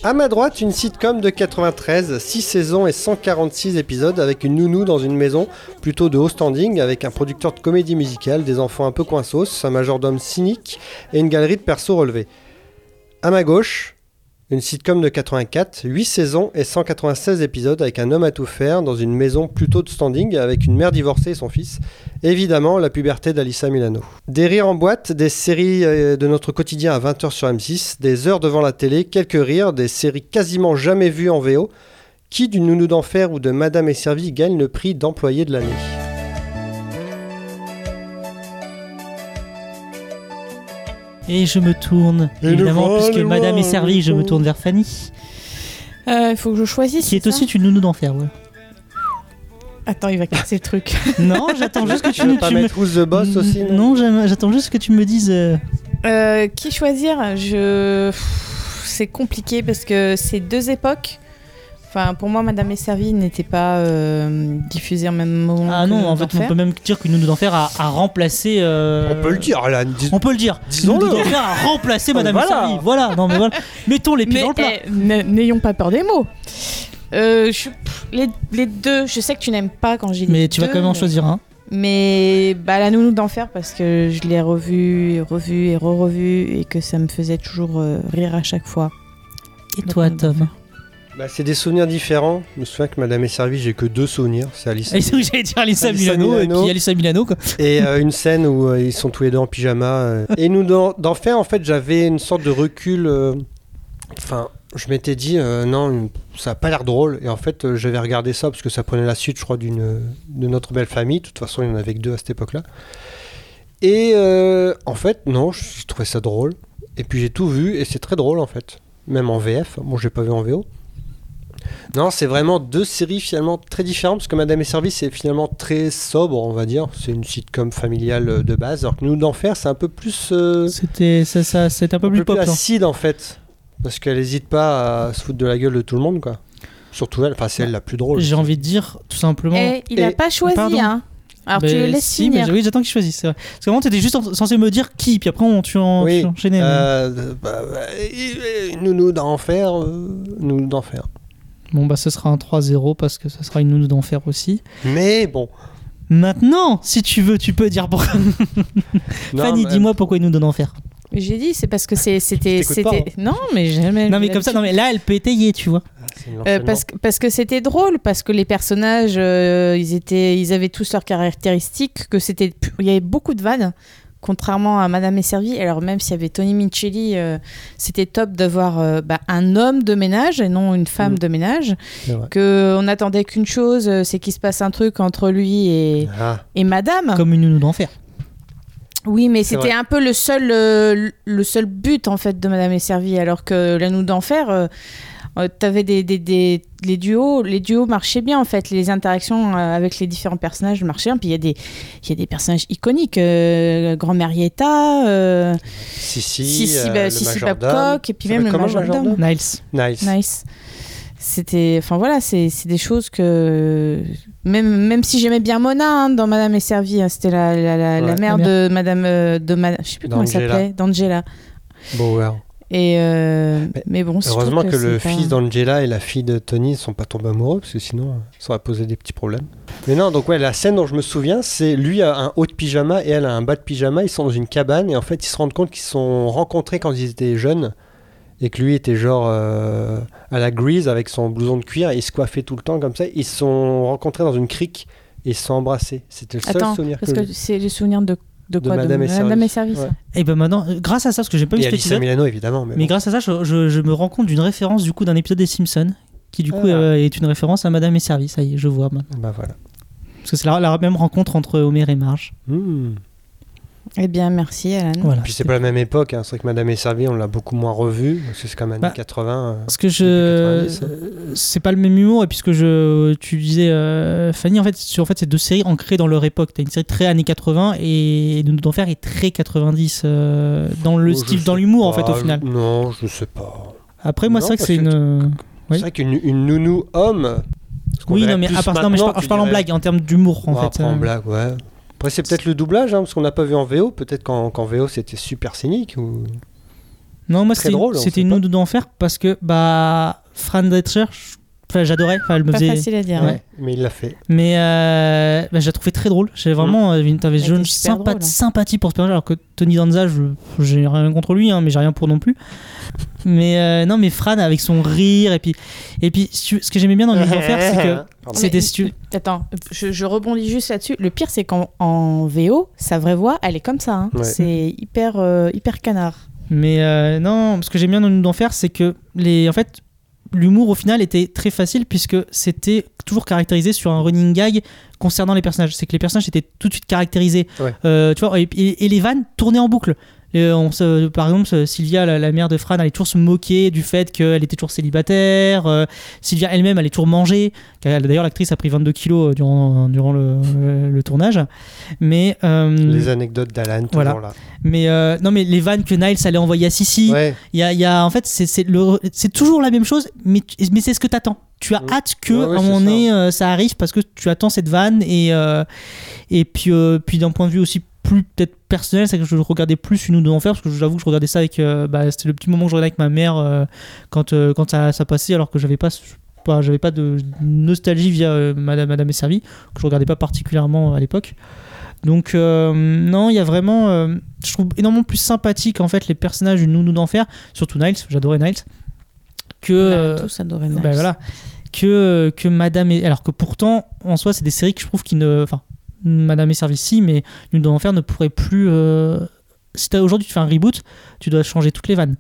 À ma droite, une sitcom de 93, 6 saisons et 146 épisodes avec une nounou dans une maison plutôt de haut standing avec un producteur de comédie musicale, des enfants un peu coinsos, un majordome cynique et une galerie de persos relevés. À ma gauche, une sitcom de 84, 8 saisons et 196 épisodes avec un homme à tout faire dans une maison plutôt de standing avec une mère divorcée et son fils. Évidemment, la puberté d'Alissa Milano. Des rires en boîte, des séries euh, de notre quotidien à 20h sur M6, des heures devant la télé, quelques rires, des séries quasiment jamais vues en VO. Qui du Nounou d'Enfer ou de Madame est servie gagne le prix d'employé de l'année? Et je me tourne, Et évidemment, puisque Madame est servie, je me tourne vers Fanny, Euh, Il faut que je choisisse. qui est aussi une nounou d'enfer. Ouais. Attends, il va casser le truc. Non, j'attends juste que tu Tu veux me pas tu me- mettre Who's the Boss aussi non j'attends juste que tu me dises. euh, Euh, qui choisir? Je. C'est compliqué parce que c'est deux époques. Enfin, pour moi, Madame est servie n'était pas euh, diffusée en même moment. Ah que non, en fait, on peut même dire qu'une nounou d'enfer a, a remplacé. euh, On peut le dire, Alan. dis- On peut le dire. Disons-le. Nounou d'enfer a remplacé Ah, Madame voilà. servie. Voilà, non mais voilà. Mettons les pieds Mais dans le plat. eh, n'ayons pas peur des mots. Euh, je- pff, les, les deux, je sais que tu n'aimes pas quand j'ai dit Mais tu vas quand même en choisir un. Mais bah, la nounou d'enfer, parce que je l'ai revu, et revu et re-revu, et que ça me faisait toujours euh, rire à chaque fois. Et Donc, toi, Tom. Bah, c'est des souvenirs différents. Je me souviens que Madame est servie, j'ai que deux souvenirs. C'est Alice. Ah, c'est J'allais dire Alissa Alissa Milano, et puis Alissa Milano. Quoi. Et euh, une scène où euh, ils sont tous les deux en pyjama. euh. Et nous, d'en d'en faire, en fait, j'avais une sorte de recul. euh, Enfin, je m'étais dit, euh, non, ça a pas l'air drôle. Et en fait, euh, j'avais regardé ça parce que ça prenait la suite, je crois, d'une de notre belle famille. De toute façon, il y en avait que deux à cette époque-là. Et euh, en fait, non, je trouvais ça drôle. Et puis j'ai tout vu et c'est très drôle en fait. Même en VF. Bon, j'ai pas vu en VO. Non, c'est vraiment deux séries finalement très différentes parce que Madame et Service c'est finalement très sobre, on va dire. C'est une sitcom familiale euh, de base, alors que Nous d'enfer c'est un peu plus, euh, C'était ça, ça, c'était un peu un plus peu pop. plus acide en fait, parce qu'elle hésite pas à se foutre de la gueule de tout le monde quoi. Surtout elle, enfin c'est elle la plus drôle. J'ai envie de dire tout simplement. Eh, il n'a Et- pas choisi, Pardon. hein. Alors Ben, tu le laisses si, finir. mais oui, j'attends qu'il choisisse. c'est vrai. Parce qu'avant, t'étais juste en- censé me dire qui, puis après, on, tu, en, Oui, tu enchaînais. mais- Euh, bah, bah, et- et Nounou d'enfer, euh, Nounou d'enfer. Bon, bah, ce sera un 3-0 parce que ça sera une nounou d'enfer aussi. Mais bon. Maintenant, si tu veux, tu peux dire pourquoi. Fanny, mais- dis-moi pourquoi une nounou d'enfer. J'ai dit, c'est parce que c'était. C'était- Non, mais jamais. Non, mais comme ça, non, mais là, elle peut étayer, tu vois. Un Euh, parce, que- parce que c'était drôle, parce que les personnages, euh, ils, étaient, ils avaient tous leurs caractéristiques, que c'était, il y avait beaucoup de vannes, contrairement à Madame est servie. Alors même s'il y avait Tony Micheli, euh, c'était top d'avoir euh, bah, un homme de ménage et non une femme Mm. de ménage. Que on attendait qu'une chose, euh, c'est qu'il se passe un truc entre lui et, Ah, et Madame. Comme une nounou d'enfer. Oui, mais c'était un peu le seul, euh, le seul but en fait de Madame est servie, alors que la nous d'enfer, euh, euh, t'avais des, des, des- les duos, les duos marchaient bien en fait, les interactions euh, avec les différents personnages marchaient bien. Puis il y a des, il y a des personnages iconiques, euh, Grand Marietta, euh, Sissi, Sissi, euh, bah, Sissi. Babcock, et puis Ça même le majordome. Niles. Nice. Nice. C'était, enfin voilà, c'est c'est des choses que même même si j'aimais bien Mona hein, dans Madame est servie, hein, c'était la, la, la, la Ouais. mère La de Madame euh, de Ma- je sais plus comment elle D'Angela. s'appelait, d'Angela. Bauer. Et euh, Mais mais, bon, Heureusement que, le pas- fils d'Angela et la fille de Tony ne sont pas tombés amoureux, parce que sinon, ça aurait posé des petits problèmes. Mais non, donc ouais, la scène dont je me souviens, c'est lui a un haut de pyjama et elle a un bas de pyjama. Ils sont dans une cabane et en fait, ils se rendent compte qu'ils se sont rencontrés quand ils étaient jeunes et que lui était genre euh, à la grise avec son blouson de cuir et il se coiffait tout le temps comme ça. Ils se sont rencontrés dans une crique et ils se sont embrassés. C'était le seul Attends, souvenir parce que, que c'est le souvenir de de De quoi Madame est Madame est servie, ça. Ouais. Et ben maintenant, euh, grâce à ça, parce que j'ai pas vu Et cet Alissa épisode, Milano évidemment. Mais, mais bon. grâce à ça, je, je- je me rends compte d'une référence du coup d'un épisode des Simpsons qui du coup Ah. euh, est une référence à Madame et Servie. Ça y est, je vois maintenant. Bah voilà. Parce que c'est la, la même rencontre entre Homer et Marge. Hmm. Eh bien, merci Alan. Voilà. Puis c'est pas la même époque, hein. c'est vrai que Madame est servie, on l'a beaucoup moins revu, parce que c'est quand même Bah, années 80. euh. Parce que je, Début 90, hein. euh, c'est pas le même humour et puisque je, tu disais euh, Fanny en fait, sur en fait ces deux séries ancrées dans leur époque. T'as une série très années 80 et Nous d'enfer est très 90 euh, dans le Oh, style, dans l'humour en fait au final. je- Non, je sais pas. Après moi c'est vrai que c'est une. C'est vrai qu'une une nounou homme. Oui non mais à part, non, mais je, parle en blague en termes d'humour en fait. en blague, ouais. Après, c'est peut-être le doublage, hein, parce qu'on n'a pas vu en VO. Peut-être qu'en VO c'était super cynique. Ou... Non, moi c'était une pas. nounou d'enfer parce que bah Fran Drescher, je- enfin j'adorais, enfin elle me Pas faisait. facile à dire. Ouais. Mais il l'a fait. Mais euh, bah, je la trouvais très drôle. J'ai vraiment, euh, une- super sympa- drôle, hein. sympathie pour ce personnage, alors que Tony Danza, je, j'ai rien contre lui, hein, mais j'ai rien pour non plus. Mais euh, non, mais Fran avec son rire et puis et puis ce que j'aimais bien dans le d'enfer, c'est que c'était Mais- si tu- Attends, je, je rebondis juste là-dessus. Le pire, c'est qu'en en VO, sa vraie voix, elle est comme ça. hein. Ouais. C'est hyper, euh, hyper canard. Mais euh, non, ce que j'aime bien dans Nous d'enfer, c'est que les, en fait, l'humour au final était très facile puisque c'était toujours caractérisé sur un running gag concernant les personnages. C'est que les personnages étaient tout de suite caractérisés. Ouais. Euh, tu vois, et, et- et les vannes tournaient en boucle. On se- par exemple, Sylvia, la, la mère de Fran, allait toujours se moquer du fait qu'elle était toujours célibataire. Euh, Sylvia elle-même allait toujours manger. D'ailleurs, l'actrice a pris 22 kilos durant, durant le, le- le tournage. Mais, euh, Les anecdotes d'Alan, toujours Voilà. là. mais euh, non, mais les vannes que Niles allait envoyer à Sissi. Ouais. Il y a, il y a- en fait, c'est c'est le- c'est toujours la même chose, mais, mais c'est ce que tu attends. Tu as Mm. hâte que, Ouais, ouais, à un moment euh, ça arrive parce que tu attends cette vanne. Et, euh, et puis, euh, puis d'un point de vue aussi plus peut-être personnel, c'est que je regardais plus une ou deux enfer parce que j'avoue que je regardais ça avec. euh, bah, C'était le petit moment que je regardais avec ma mère euh, quand, euh, quand ça, ça passait, alors que j'avais pas pas, j'avais pas de nostalgie via Madame, Madame est servie, que je regardais pas particulièrement à l'époque. Donc non, il y a vraiment, je trouve énormément plus sympathique en fait les personnages du Nounou d'enfer, surtout Niles, j'adorais Niles, que On a tous adoré bah, Niles. voilà, que que Madame est, alors que pourtant en soi c'est des séries que je trouve qui ne, enfin Madame est servie si, mais Nounou d'enfer ne pourrait plus. euh, si aujourd'hui tu fais un reboot, tu dois changer toutes les vannes.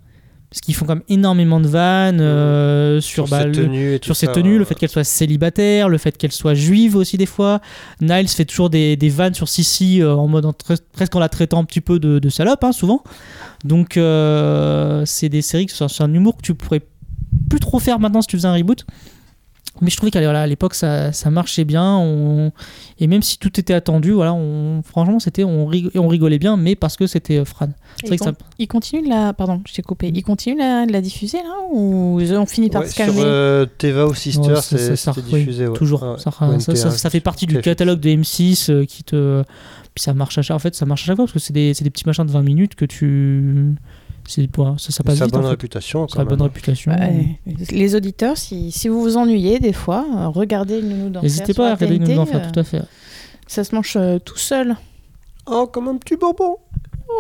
Parce qu'ils font quand même énormément de vannes euh, sur, Sur bah, ses tenues et tout sur ses ça, tenues, le fait qu'elle soit célibataire, le fait qu'elle soit juive aussi des fois. Niles fait toujours des, des vannes sur Sissi euh, en mode en presque en la traitant un petit peu de, de salope, hein, souvent. Donc c'est des séries, c'est c'est un humour que tu pourrais plus trop faire maintenant si tu faisais un reboot. Mais je trouvais qu'à voilà, l'époque ça, ça marchait bien. On... Et même si tout était attendu, voilà, on... franchement c'était on, rig- on rigolait bien, mais parce que c'était euh, Fran. C'est vrai Il, ça- con- il continue de la. Pardon, je t'ai coupé. Il continue de la, de la diffuser là Ou on finit par Ouais, se sur calmer? euh, Teva ou Sister, Ouais, ça- c'est ça- diffusé. ouais. Toujours. Ça, ça- ça- ça fait partie du catalogue de M6 euh, qui te. Puis ça marche à chaque, en fait, ça marche à chaque fois parce que c'est des, c'est des petits machins de 20 minutes que tu. C'est, voilà, ça, ça passe Ça a vite. bonne en fait. réputation. Ça quand a bonne réputation. Ouais. Les auditeurs, si, si vous vous ennuyez des fois, euh, regardez le Nounou d'enfer. N'hésitez pas à regarder TNT, nous d'enfer, euh, tout à fait. Ça se mange euh, tout seul. Oh, comme un petit bonbon.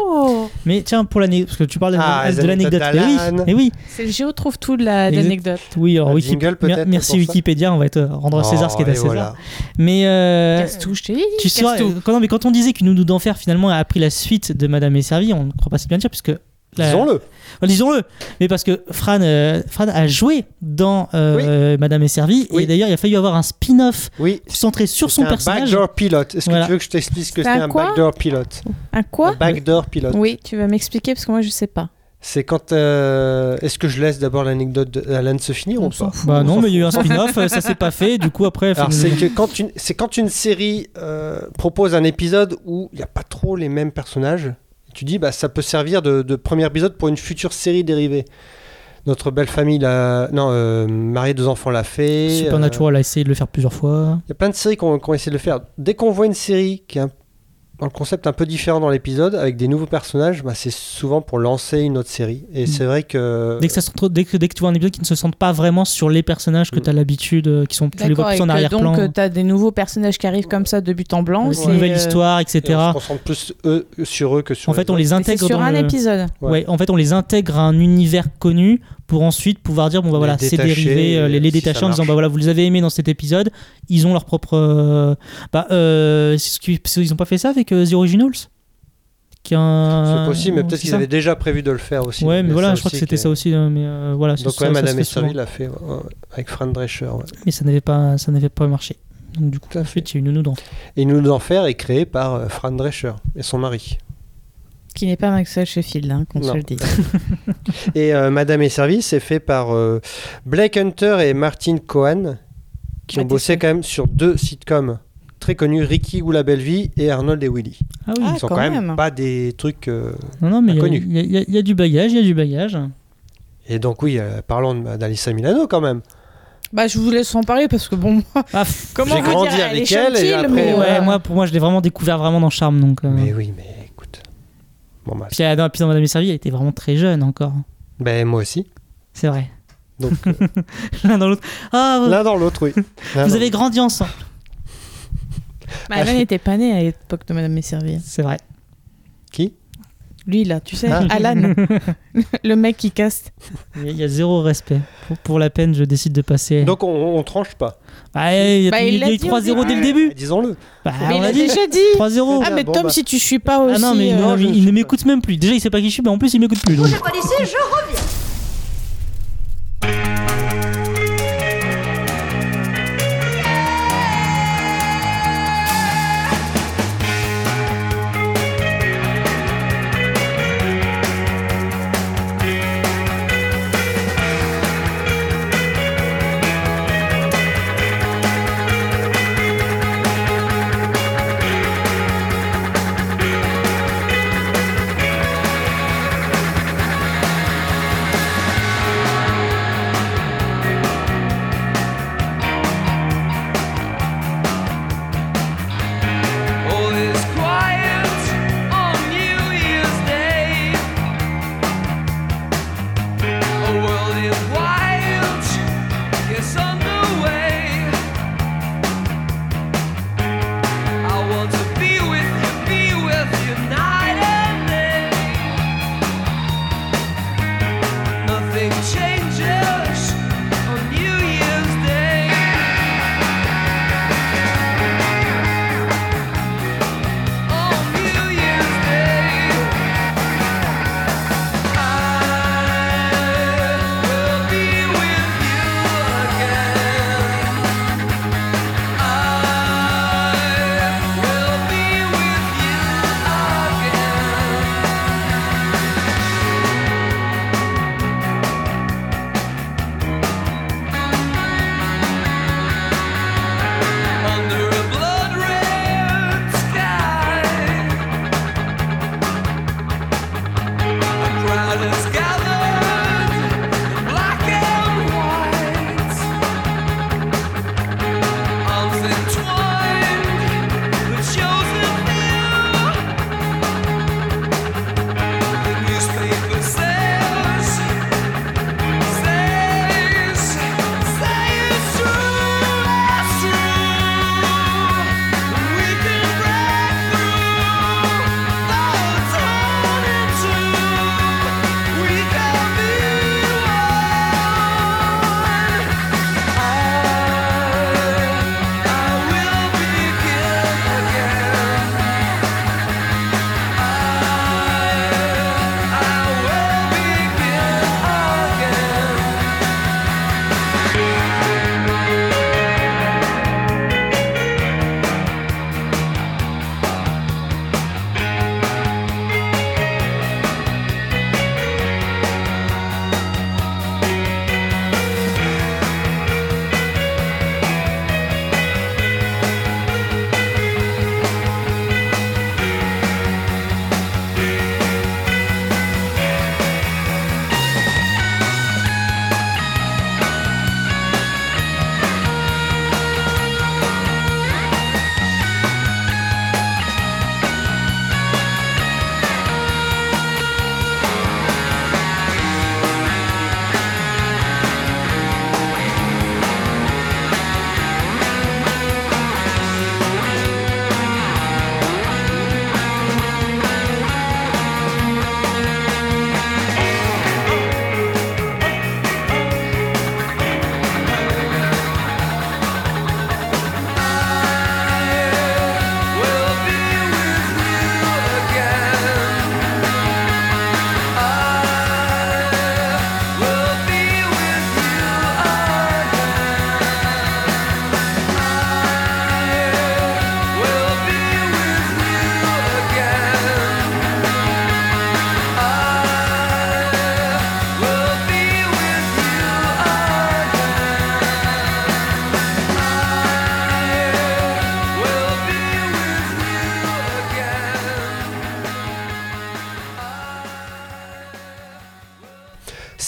Oh Mais tiens, pour l'année, parce que tu parles de- Ah, de, l'anecdote. oui, d'Alan. mais oui, C'est le Géo trouve tout de la- Exact. d'anecdotes. oui, alors Wiki- jingle, merci pour ça Wikipédia, on va te rendre à César ce qui est Oh, à et César. voilà. Mais euh, Casse tout, je te dis. tu casse sais, tout. quand, non, mais quand on disait que Nounou d'enfer finalement a appris la suite de Madame est servie, on ne croit pas si bien dire puisque Disons-le. Enfin, disons-le, mais parce que Fran, euh, Fran a joué dans euh, Madame est servie Oui. et d'ailleurs il a fallu avoir un spin-off Oui. centré sur son un personnage. backdoor pilote. Est-ce que tu veux que je t'explique ce que C'est un backdoor pilote? Un quoi Un backdoor pilote. Oui, tu vas m'expliquer parce que moi je sais pas. C'est quand. euh, Est-ce que je laisse d'abord l'anecdote d'Alan se finir ou On pas? fout. Bah On non, mais il y a eu un spin-off, ça s'est pas fait, du coup après. Alors faut c'est que quand une c'est quand une série euh, propose un épisode où il n'y a pas trop les mêmes personnages, tu dis bah ça peut servir de, de premier épisode pour une future série dérivée. Notre belle famille l'a non euh, deux enfants l'a fait. euh, Supernatural a essayé de le faire plusieurs fois. Il y a plein de séries qui ont, qui ont essayé de le faire. Dès qu'on voit une série qui est un- dans le concept un peu différent dans l'épisode, avec des nouveaux personnages, bah, c'est souvent pour lancer une autre série. Et Mm. c'est vrai que. Dès que, ça se retrouve- dès, que, dès que tu vois un épisode qui ne se centre pas vraiment sur les personnages que Mm. tu as l'habitude, euh, qui sont tu les plus en et arrière-plan, donc tu as des nouveaux personnages qui arrivent comme ça de but en blanc. une nouvelle euh, histoire, et etc. on se concentre plus eux, sur eux que sur En fait, on les intègre sur dans un le- épisode. Ouais. Ouais, en fait, on les intègre à un univers connu pour ensuite pouvoir dire bon bah voilà, c'est dérivé, euh, les, les si ça détacher en disant bah voilà, vous les avez aimés dans cet épisode, ils ont leur propre. euh, bah, euh, ce qu'ils ils ont pas fait ça avec euh, The Originals? Qui est un- C'est possible, mais peut-être qu'ils avaient déjà prévu de le faire aussi. Ouais, mais voilà, je crois que c'était ça aussi, hein, mais euh, voilà. Donc ça se Madame souvent. l'a fait ouais, avec Fran Drescher. ouais. Mais ça n'avait pas, ça n'avait pas marché. Donc du coup, ensuite, il y a eu Nounou dans. Et Nous d'enfer est créé par Fran Drescher et son mari. Qui n'est pas Maxwell Sheffield, hein, qu'on se le dise. Et euh, Madame et Servie, c'est fait par euh, Blake Hunter et Martin Cohen, qui Ah, ont t'es bossé quand même sur deux sitcoms très connus, Ricky ou la belle vie et Arnold et Willy. Ah oui. Ah, Ils sont quand quand même, même. pas des trucs. euh, Non, non, mais il y a- il y, y y du bagage, il y a du bagage. Et donc oui, euh, parlons d'Alissa Milano quand même. Bah, je vous laisse en parler parce que bon, moi, Ah, comment J'ai grandi dire, avec elle, est elle, et après, mais, ouais, euh, moi, pour moi, je l'ai vraiment découvert vraiment dans Charme. Donc, euh, Mais oui, mais. Bon bah, Puis euh, dans l'épisode de Madame et Servie, elle était vraiment très jeune encore. ben moi aussi. C'est vrai. Donc euh, L'un dans l'autre. Ah, vous, l'un dans l'autre, oui. L'un vous dans avez grandi ensemble. bah, Alan n'était pas né à l'époque de Madame Messerville. C'est vrai. Qui? Lui, là, tu sais, Ah. Alan, le mec qui casse. Il y a- a zéro respect. Pour, pour la peine, je décide de passer. Donc on, on tranche pas. Ah, il y a, Bah, il a dit 3-0 au dès le début. Disons-le. Bah, Mais on il l'a a dit. déjà dit 3-0. Ah, mais bon, Tom, bah. si tu suis pas aussi. Ah non, mais euh, non, je il, ne il ne pas. m'écoute même plus. Déjà, il sait pas qui je suis, mais en plus, il m'écoute plus. donc. Pas d'ici, je reviens.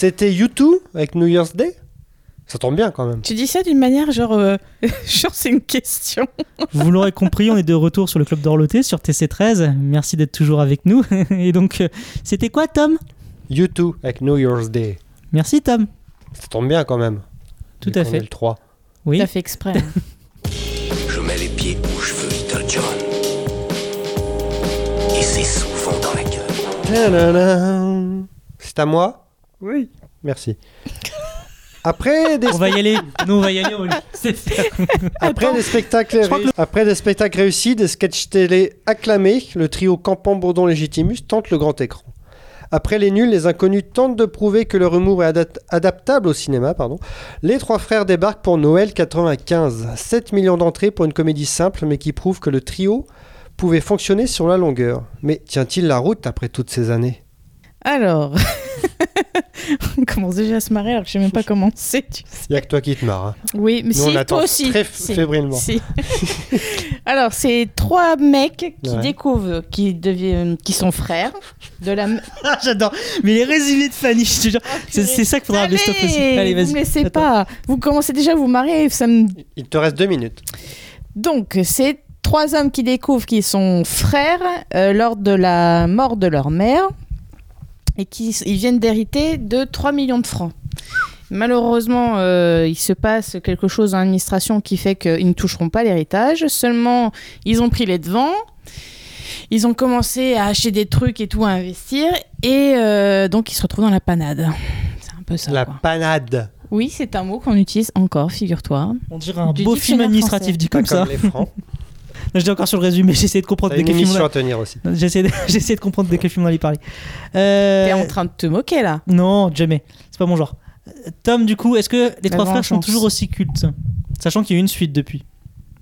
C'était U2 avec New Year's Day? Ça tombe bien quand même. Tu dis ça d'une manière genre, euh, genre c'est une question. Vous l'aurez compris, on est de retour sur le club d'Orloté sur TC13. Merci d'être toujours avec nous. Et donc, euh, c'était quoi, Tom? U2 avec New Year's Day. Merci, Tom. Ça tombe bien quand même. Tout Vu à fait. le 3. Oui. T'as fait exprès. hein. Je mets les pieds où je veux, Little John. Et c'est souvent dans la gueule. C'est à moi? Oui. Merci. Après des, On va y aller. Nous, on va y aller. on- après des spectacles, après des spectacles réussis, des sketchs télé acclamés, le trio Campan Bourdon Légitimus tente le grand écran. Après les nuls, les inconnus tentent de prouver que leur humour est adap- adaptable au cinéma. Pardon. Les trois frères débarquent pour Noël 95. 7 millions d'entrées pour une comédie simple, mais qui prouve que le trio pouvait fonctionner sur la longueur. Mais tient-il la route après toutes ces années? Alors, on commence déjà à se marrer alors que je sais même pas comment c'est. tu sais. Il n'y a que toi qui te marres. hein. Oui, mais Nous, si, on attend toi aussi. très fébrilement. Si. Alors, c'est trois mecs qui Ouais. découvrent, qui, deviennent, qui sont frères de la. Ah, J'adore. Mais les résumés de Fanny, je te jure. C'est c'est ça qu'il faudra Allez, best-of aussi. Allez, vous vas-y. me laissez Attends. pas. Vous commencez déjà à vous marrer. Ça me... Il te reste deux minutes. Donc, c'est trois hommes qui découvrent qu'ils sont frères euh, lors de la mort de leur mère et qui ils viennent d'hériter de 3 millions de francs. Malheureusement, euh, il se passe quelque chose dans l'administration qui fait qu'ils ne toucheront pas l'héritage. Seulement, ils ont pris les devants. Ils ont commencé à acheter des trucs et tout, à investir. Et euh, donc, ils se retrouvent dans la panade. C'est un peu ça. La quoi. panade. Oui, c'est un mot qu'on utilise encore, figure-toi. On dirait un Du beau film administratif français. dit Pas comme ça. comme les francs. J'étais encore sur le résumé, j'essaie de comprendre de quel film à tenir aussi. a- J'essaie de... de comprendre de quel film on allait parler. Euh, T'es en train de te moquer là. Non, jamais. C'est pas mon genre. Euh, Tom, du coup, est-ce que les La trois frères sont toujours aussi cultes? Sachant qu'il y a eu une suite depuis.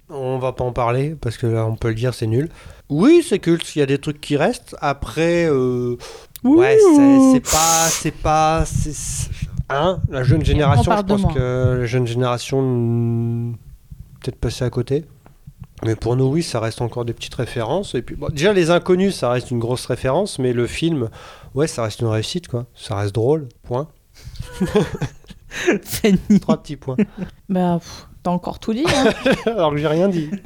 On va pas en parler parce que là on peut le dire c'est nul. Oui c'est culte, il y a des trucs qui restent. Après, euh, ouais c'est- pas, c'est pas, c'est- hein, la jeune génération, je pense que la jeune génération hmm, peut-être passée à côté. Mais pour nous oui ça reste encore des petites références. Et puis bon, déjà les inconnus ça reste une grosse référence, mais le film, ouais ça reste une réussite quoi. Ça reste drôle. Point. Fanny. Trois petits points. Bah, t'as encore tout dit. hein. Alors que j'ai rien dit.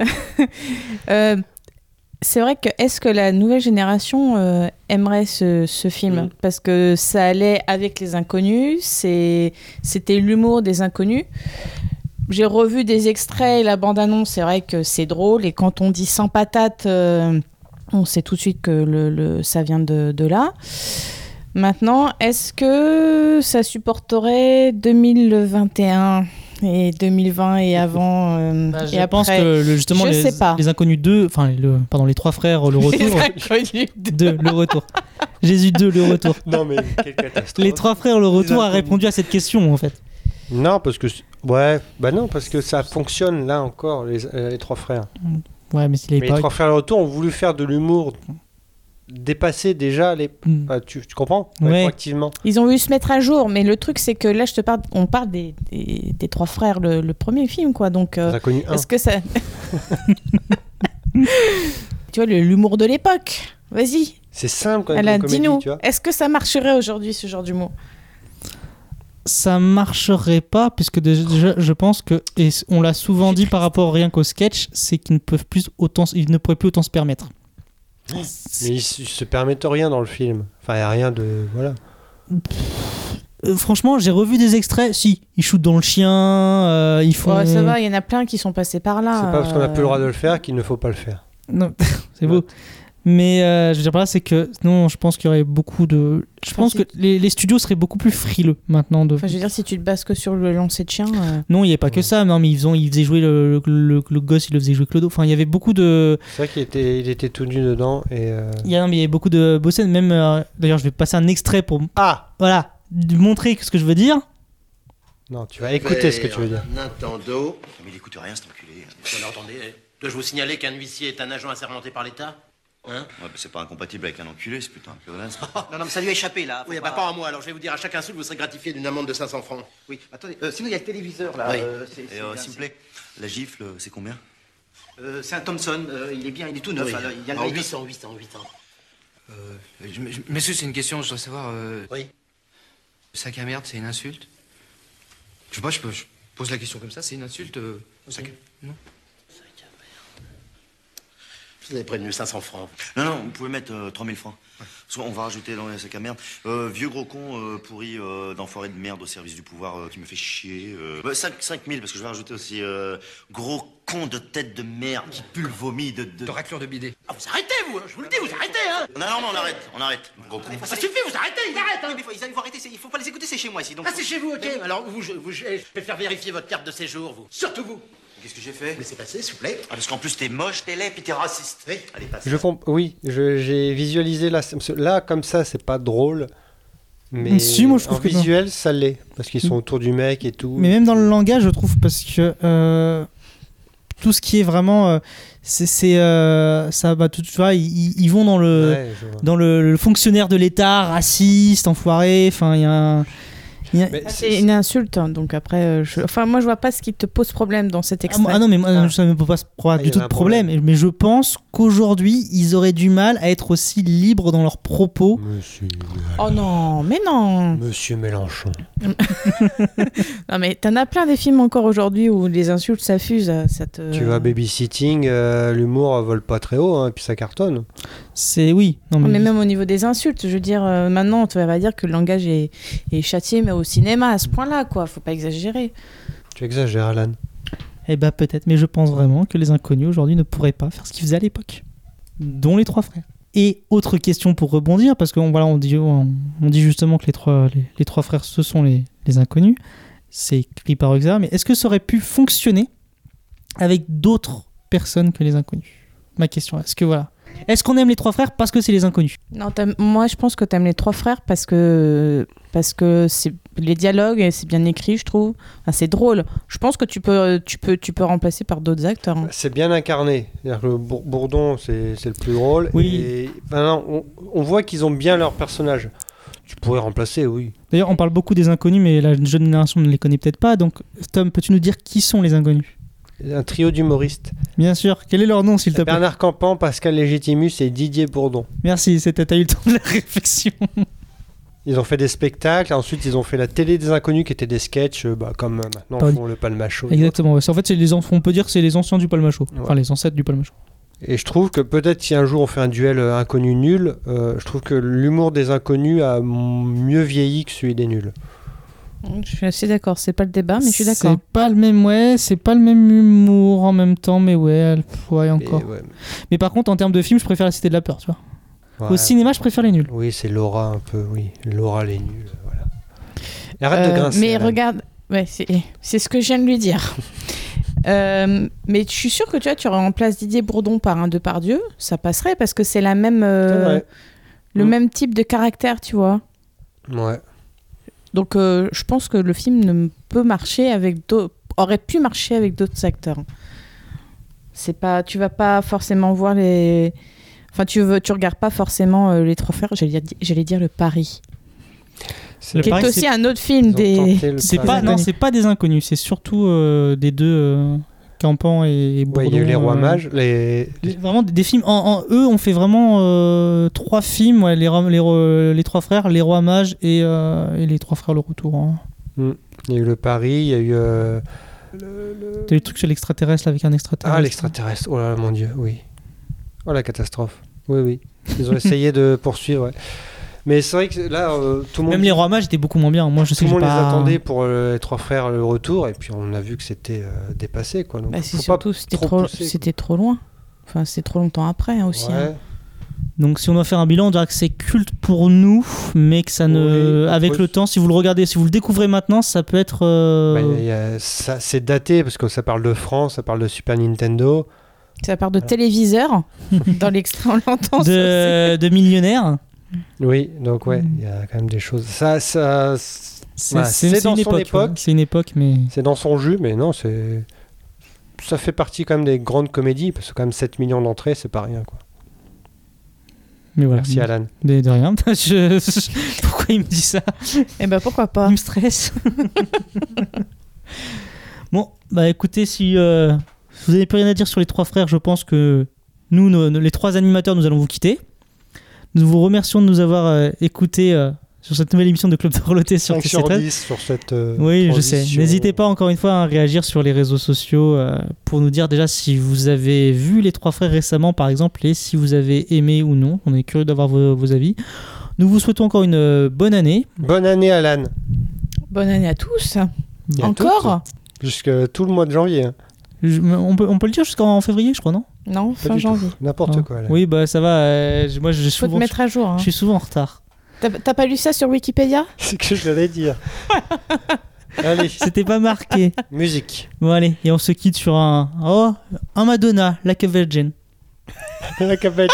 Euh, c'est vrai que est-ce que la nouvelle génération euh, aimerait ce, ce film Mm. Parce que ça allait avec les inconnus, c'est, c'était l'humour des inconnus. J'ai revu des extraits et la bande-annonce, c'est vrai que c'est drôle. Et quand on dit sans patate, euh, on sait tout de suite que le, le- ça vient de, de là. Maintenant, est-ce que ça supporterait 2021 et 2020 et avant euh, Bah, je et pense après que le- justement Je les, sais pas. les inconnus 2, enfin le, pardon, les trois frères, le retour. Les inconnus. 2, le retour. Jésus 2, le retour. Non mais quelle catastrophe. Les trois frères, le retour a répondu à cette question en fait. Non, parce que. Ouais, bah non, parce que ça fonctionne là encore, les, euh, les trois frères. Ouais, mais Mais avait les trois frères le retour ont voulu faire de l'humour dépasser déjà les. Mm. Ah, tu, tu comprends? Ouais. Rétroactivement. Ils ont voulu se mettre à jour, mais le truc c'est que là, je te parle, on parle des, des, des trois frères, le, le premier film, quoi. Donc, euh, est-ce que ça, tu vois, l'humour de l'époque. Vas-y, C'est simple quand même dis-nous. Est-ce que ça marcherait aujourd'hui ce genre d'humour? Ça marcherait pas, puisque déjà, je pense que, et on l'a souvent dit par rapport rien qu'au sketch, c'est qu'ils ne peuvent plus autant, ils ne pourraient plus autant se permettre. Mais ils, se permettent rien dans le film. Enfin, il n'y a rien de. Voilà. Euh, franchement, j'ai revu des extraits. Si, ils shootent dans le chien, euh, ils font. Ouais, Ça va, il y en a plein qui sont passés par là. C'est pas parce qu'on n'a plus le droit euh, de le faire qu'il ne faut pas le faire. Non, c'est beau. Mais euh, je veux dire par là, c'est que non, je pense qu'il y aurait beaucoup de. Je pense que les, les studios seraient beaucoup plus frileux maintenant. De... Enfin, je veux dire, si tu te bases que sur le lancer de chien. euh, Non, il n'y avait pas que ça. Non, mais ils, faisaient- ils faisaient jouer le, le, le- le gosse, ils le faisaient jouer Clodo. Enfin, il y avait beaucoup de. C'est vrai qu'il était, il était tout nu dedans et. euh, Il y, a, non, mais il y avait beaucoup de beaux scènes. Même euh, d'ailleurs, je vais passer un extrait pour Ah voilà montrer ce que je veux dire. Non, tu vas écouter ce que tu veux dire. Nintendo. Mais il écoute rien, cet enculé. Alors, attendez, dois-je vous signaler qu'un huissier est un agent assermenté par l'État? Hein Ouais, bah, c'est pas incompatible avec un enculé, c'est plutôt un pluriel. Non, non, mais ça lui a échappé, là. Oui, bah, pas à moi. Alors, je vais vous dire, à chaque insulte, vous serez gratifié d'une amende de 500 francs. Oui, attendez, euh, sinon, il y a le téléviseur, là. Oui. euh, Et euh, s'il c'est- plaît, la gifle, c'est combien? Euh, c'est un Thomson, euh, il est bien, il est tout neuf. Oui. alors, il y a le light- 800, 800, 800. Euh, je- je- Monsieur, c'est une question, je dois savoir. euh, Oui. Sac à merde, c'est une insulte? Je sais pas, je, peux, je pose la question comme ça, c'est une insulte euh, sac à... Non? Je vous avais prévenu 500 francs. Non, non, vous pouvez mettre euh, 3000 francs. Soit on va rajouter dans les sacs à merde. Euh, vieux gros con euh, pourri euh, d'enfoiré de merde au service du pouvoir euh, qui me fait chier. Euh... Bah, 5, 5000 parce que je vais rajouter aussi euh, gros con de tête de merde qui pue le vomi de. De, De raclure de bidet. Ah, vous arrêtez, vous, hein, je vous le dis, vous arrêtez, hein Non, non, non, on arrête, on arrête. Gros con. Ça suffit, vous arrêtez, ils arrêtent, hein Mais faut, il faut arrêter, il faut pas les écouter, c'est chez moi ici. Donc Ah, c'est chez vous, ok. Alors, vous, je, vous, je vais faire vérifier votre carte de séjour, vous. Surtout vous. Qu'est-ce que j'ai fait? Laissez passer, s'il vous plaît. Ah, parce qu'en plus t'es moche, t'es laid, puis t'es raciste. Oui, allez, passez. Je comp- oui, je- j'ai visualisé là. Là, comme ça, c'est pas drôle. Mais Si, moi, je trouve en que non. visuel, ça l'est. Parce qu'ils sont autour du mec et tout. Mais même dans le langage, je trouve, parce que euh, tout ce qui est vraiment. euh, c'est c'est, euh, ça bah, tu vois ils, ils vont dans le Ouais, dans le, le fonctionnaire de l'État raciste enfoiré enfin il y a un Ah, c'est- une insulte, hein, donc après, euh, je... enfin moi je vois pas ce qui te pose problème dans cet Ah, extrait. ah non mais moi ça ne me pose pas Ah, du tout de problème mais je pense qu'aujourd'hui ils auraient du mal à être aussi libres dans leurs propos Monsieur, Oh non, mais non. Monsieur Mélenchon. Non mais t'en as plein des films encore aujourd'hui où les insultes s'affusent, euh, ça te. Tu vois, babysitting, euh, l'humour vole pas très haut, hein, puis ça cartonne. C'est oui non Mais mais, même au niveau des insultes, je veux dire, euh, maintenant, tu vas dire que le langage est, est châtié, mais au cinéma, à ce point-là, quoi. Faut pas exagérer. Tu exagères, Alan. eh ben peut-être mais je pense vraiment que les inconnus aujourd'hui ne pourraient pas faire ce qu'ils faisaient à l'époque dont les trois frères et autre question pour rebondir parce qu'on voilà on dit on, on dit justement que les trois les, les trois frères ce sont les, les inconnus c'est écrit par Oxa mais est-ce que ça aurait pu fonctionner avec d'autres personnes que les inconnus? Ma question est-ce que voilà est-ce qu'on aime les trois frères parce que c'est les inconnus Non, moi, je pense que t'aimes les trois frères parce que parce que c'est les dialogues, et c'est bien écrit, je trouve. Enfin, c'est drôle. Je pense que tu peux tu peux tu peux remplacer par d'autres acteurs. hein. C'est bien incarné. C'est-à-dire que Bourdon, c'est c'est le plus drôle. Oui. Et maintenant, on, on voit qu'ils ont bien leur personnage. Tu pourrais remplacer, oui. d'ailleurs on parle beaucoup des inconnus mais la jeune génération ne les connaît peut-être pas donc Tom peux-tu nous dire qui sont les inconnus? Un trio d'humoristes. bien sûr quel est leur nom s'il te plaît? Bernard Campan, Pascal Légitimus et Didier Bourdon. Merci, c'était t'as eu le temps de la réflexion. Ils ont fait des spectacles, ensuite ils ont fait la télé des inconnus qui étaient des sketchs, euh, bah, comme maintenant font le Palmacho. Exactement. ouais. En fait, les on peut dire que c'est les anciens du Palmacho. Enfin, Ouais. les ancêtres du Palmacho. Et je trouve que peut-être si un jour on fait un duel euh, inconnu nul, euh, je trouve que l'humour des inconnus a mieux vieilli que celui des nuls. Je suis assez d'accord. C'est pas le débat, mais je suis d'accord. C'est pas le même, ouais, c'est pas le même humour en même temps, mais ouais, elle- ouais, encore. Et ouais, Mais par contre, en termes de film, je préfère La Cité de la Peur, tu vois. ouais. Au cinéma, je préfère les nuls. Oui, c'est Laura un peu, oui. Laura les nuls, voilà. Et arrête de Euh, grincer. mais regarde, ouais, c'est c'est ce que je viens de lui dire. Euh, mais je suis sûre que tu vois, tu remplaces Didier Bourdon par un Depardieu, ça passerait parce que c'est la même, euh, le Mm. même type de caractère, tu vois. Ouais. Donc euh, je pense que le film ne peut marcher avec d'autres, aurait pu marcher avec d'autres acteurs. C'est pas, tu vas pas forcément voir les, enfin tu veux, tu regardes pas forcément euh, les trois frères. J'allais dire, j'allais dire le Paris, Le qui Paris, est aussi c'est- un autre film Ils des. C'est pas, non, c'est pas des inconnus, c'est surtout euh, des deux euh, Campan et, et Ouais, il y a eu les rois euh, mages, les... les- vraiment des, des films. En, en- eux, on fait vraiment euh, trois films, ouais, les, Rois- les, Rois- les trois frères, les rois mages et, euh, et les trois frères le retour. hein. il y a eu le Paris, il y a eu euh, T'as eu le truc sur l'extraterrestre avec un extraterrestre. ah l'extraterrestre. Oh là là, mon dieu, oui. Oh la catastrophe. Oui oui. Ils ont essayé de poursuivre. ouais. Mais c'est vrai que là, euh, tout le monde. Même les rois mages étaient beaucoup moins bien. Moi, je sais tout le que monde les attendait pour euh, les trois frères le retour et puis on a vu que c'était euh, dépassé quoi. Donc Bah, c'est faut surtout pas c'était trop trop, pousser, c'était trop loin. Enfin, c'est trop longtemps après hein, aussi. hein. Donc si on doit faire un bilan, on dirait que c'est culte pour nous, mais que ça ne, Oui, avec oui. le temps, si vous le regardez, si vous le découvrez maintenant, ça peut être. euh, Bah, ça, c'est daté parce que ça parle de France, ça parle de Super Nintendo. Ça part de téléviseur. Dans l'extrait, on l'entend. ça de, de millionnaires. Oui, donc ouais, il y a quand même des choses. Ça, ça, C'est dans une son époque. époque. ouais. C'est une époque, mais. C'est dans son jus, mais non, c'est. Ça fait partie quand même des grandes comédies, parce que quand même 7 millions d'entrées, c'est pas rien. Quoi. Mais voilà. Merci Alan. De, de rien. Je- Pourquoi il me dit ça? Eh ben pourquoi pas. Il me stresse. bon, bah écoutez, si euh, vous n'avez plus rien à dire sur les trois frères, je pense que nous, nos- nos- les trois animateurs, nous allons vous quitter. Nous vous remercions de nous avoir euh, écoutés euh, sur cette nouvelle émission de Club de Reloté sur 5 sur TC13. 10 sur cette. euh, Oui, je sais. N'hésitez pas encore une fois à réagir sur les réseaux sociaux euh, pour nous dire déjà si vous avez vu les trois frères récemment, par exemple, et si vous avez aimé ou non. On est curieux d'avoir vos, vos avis. Nous vous souhaitons encore une euh, bonne année. Bonne année, Alan. Bonne année à tous. Et Encore? Jusqu'à tout le mois de janvier. hein. Je- on, peut, on peut le dire jusqu'en février, je crois, non? Non, Pas fin janvier. N'importe quoi. Là. Oui, bah ça va. euh, moi, je, Faut souvent, te mettre à jour. hein. je suis souvent en retard. T'as t'as pas lu ça sur Wikipédia? C'est que j'allais dire. Allez, C'était pas marqué. musique. Bon, allez, et on se quitte sur un. Oh, un Madonna, Like a Virgin. La capelle.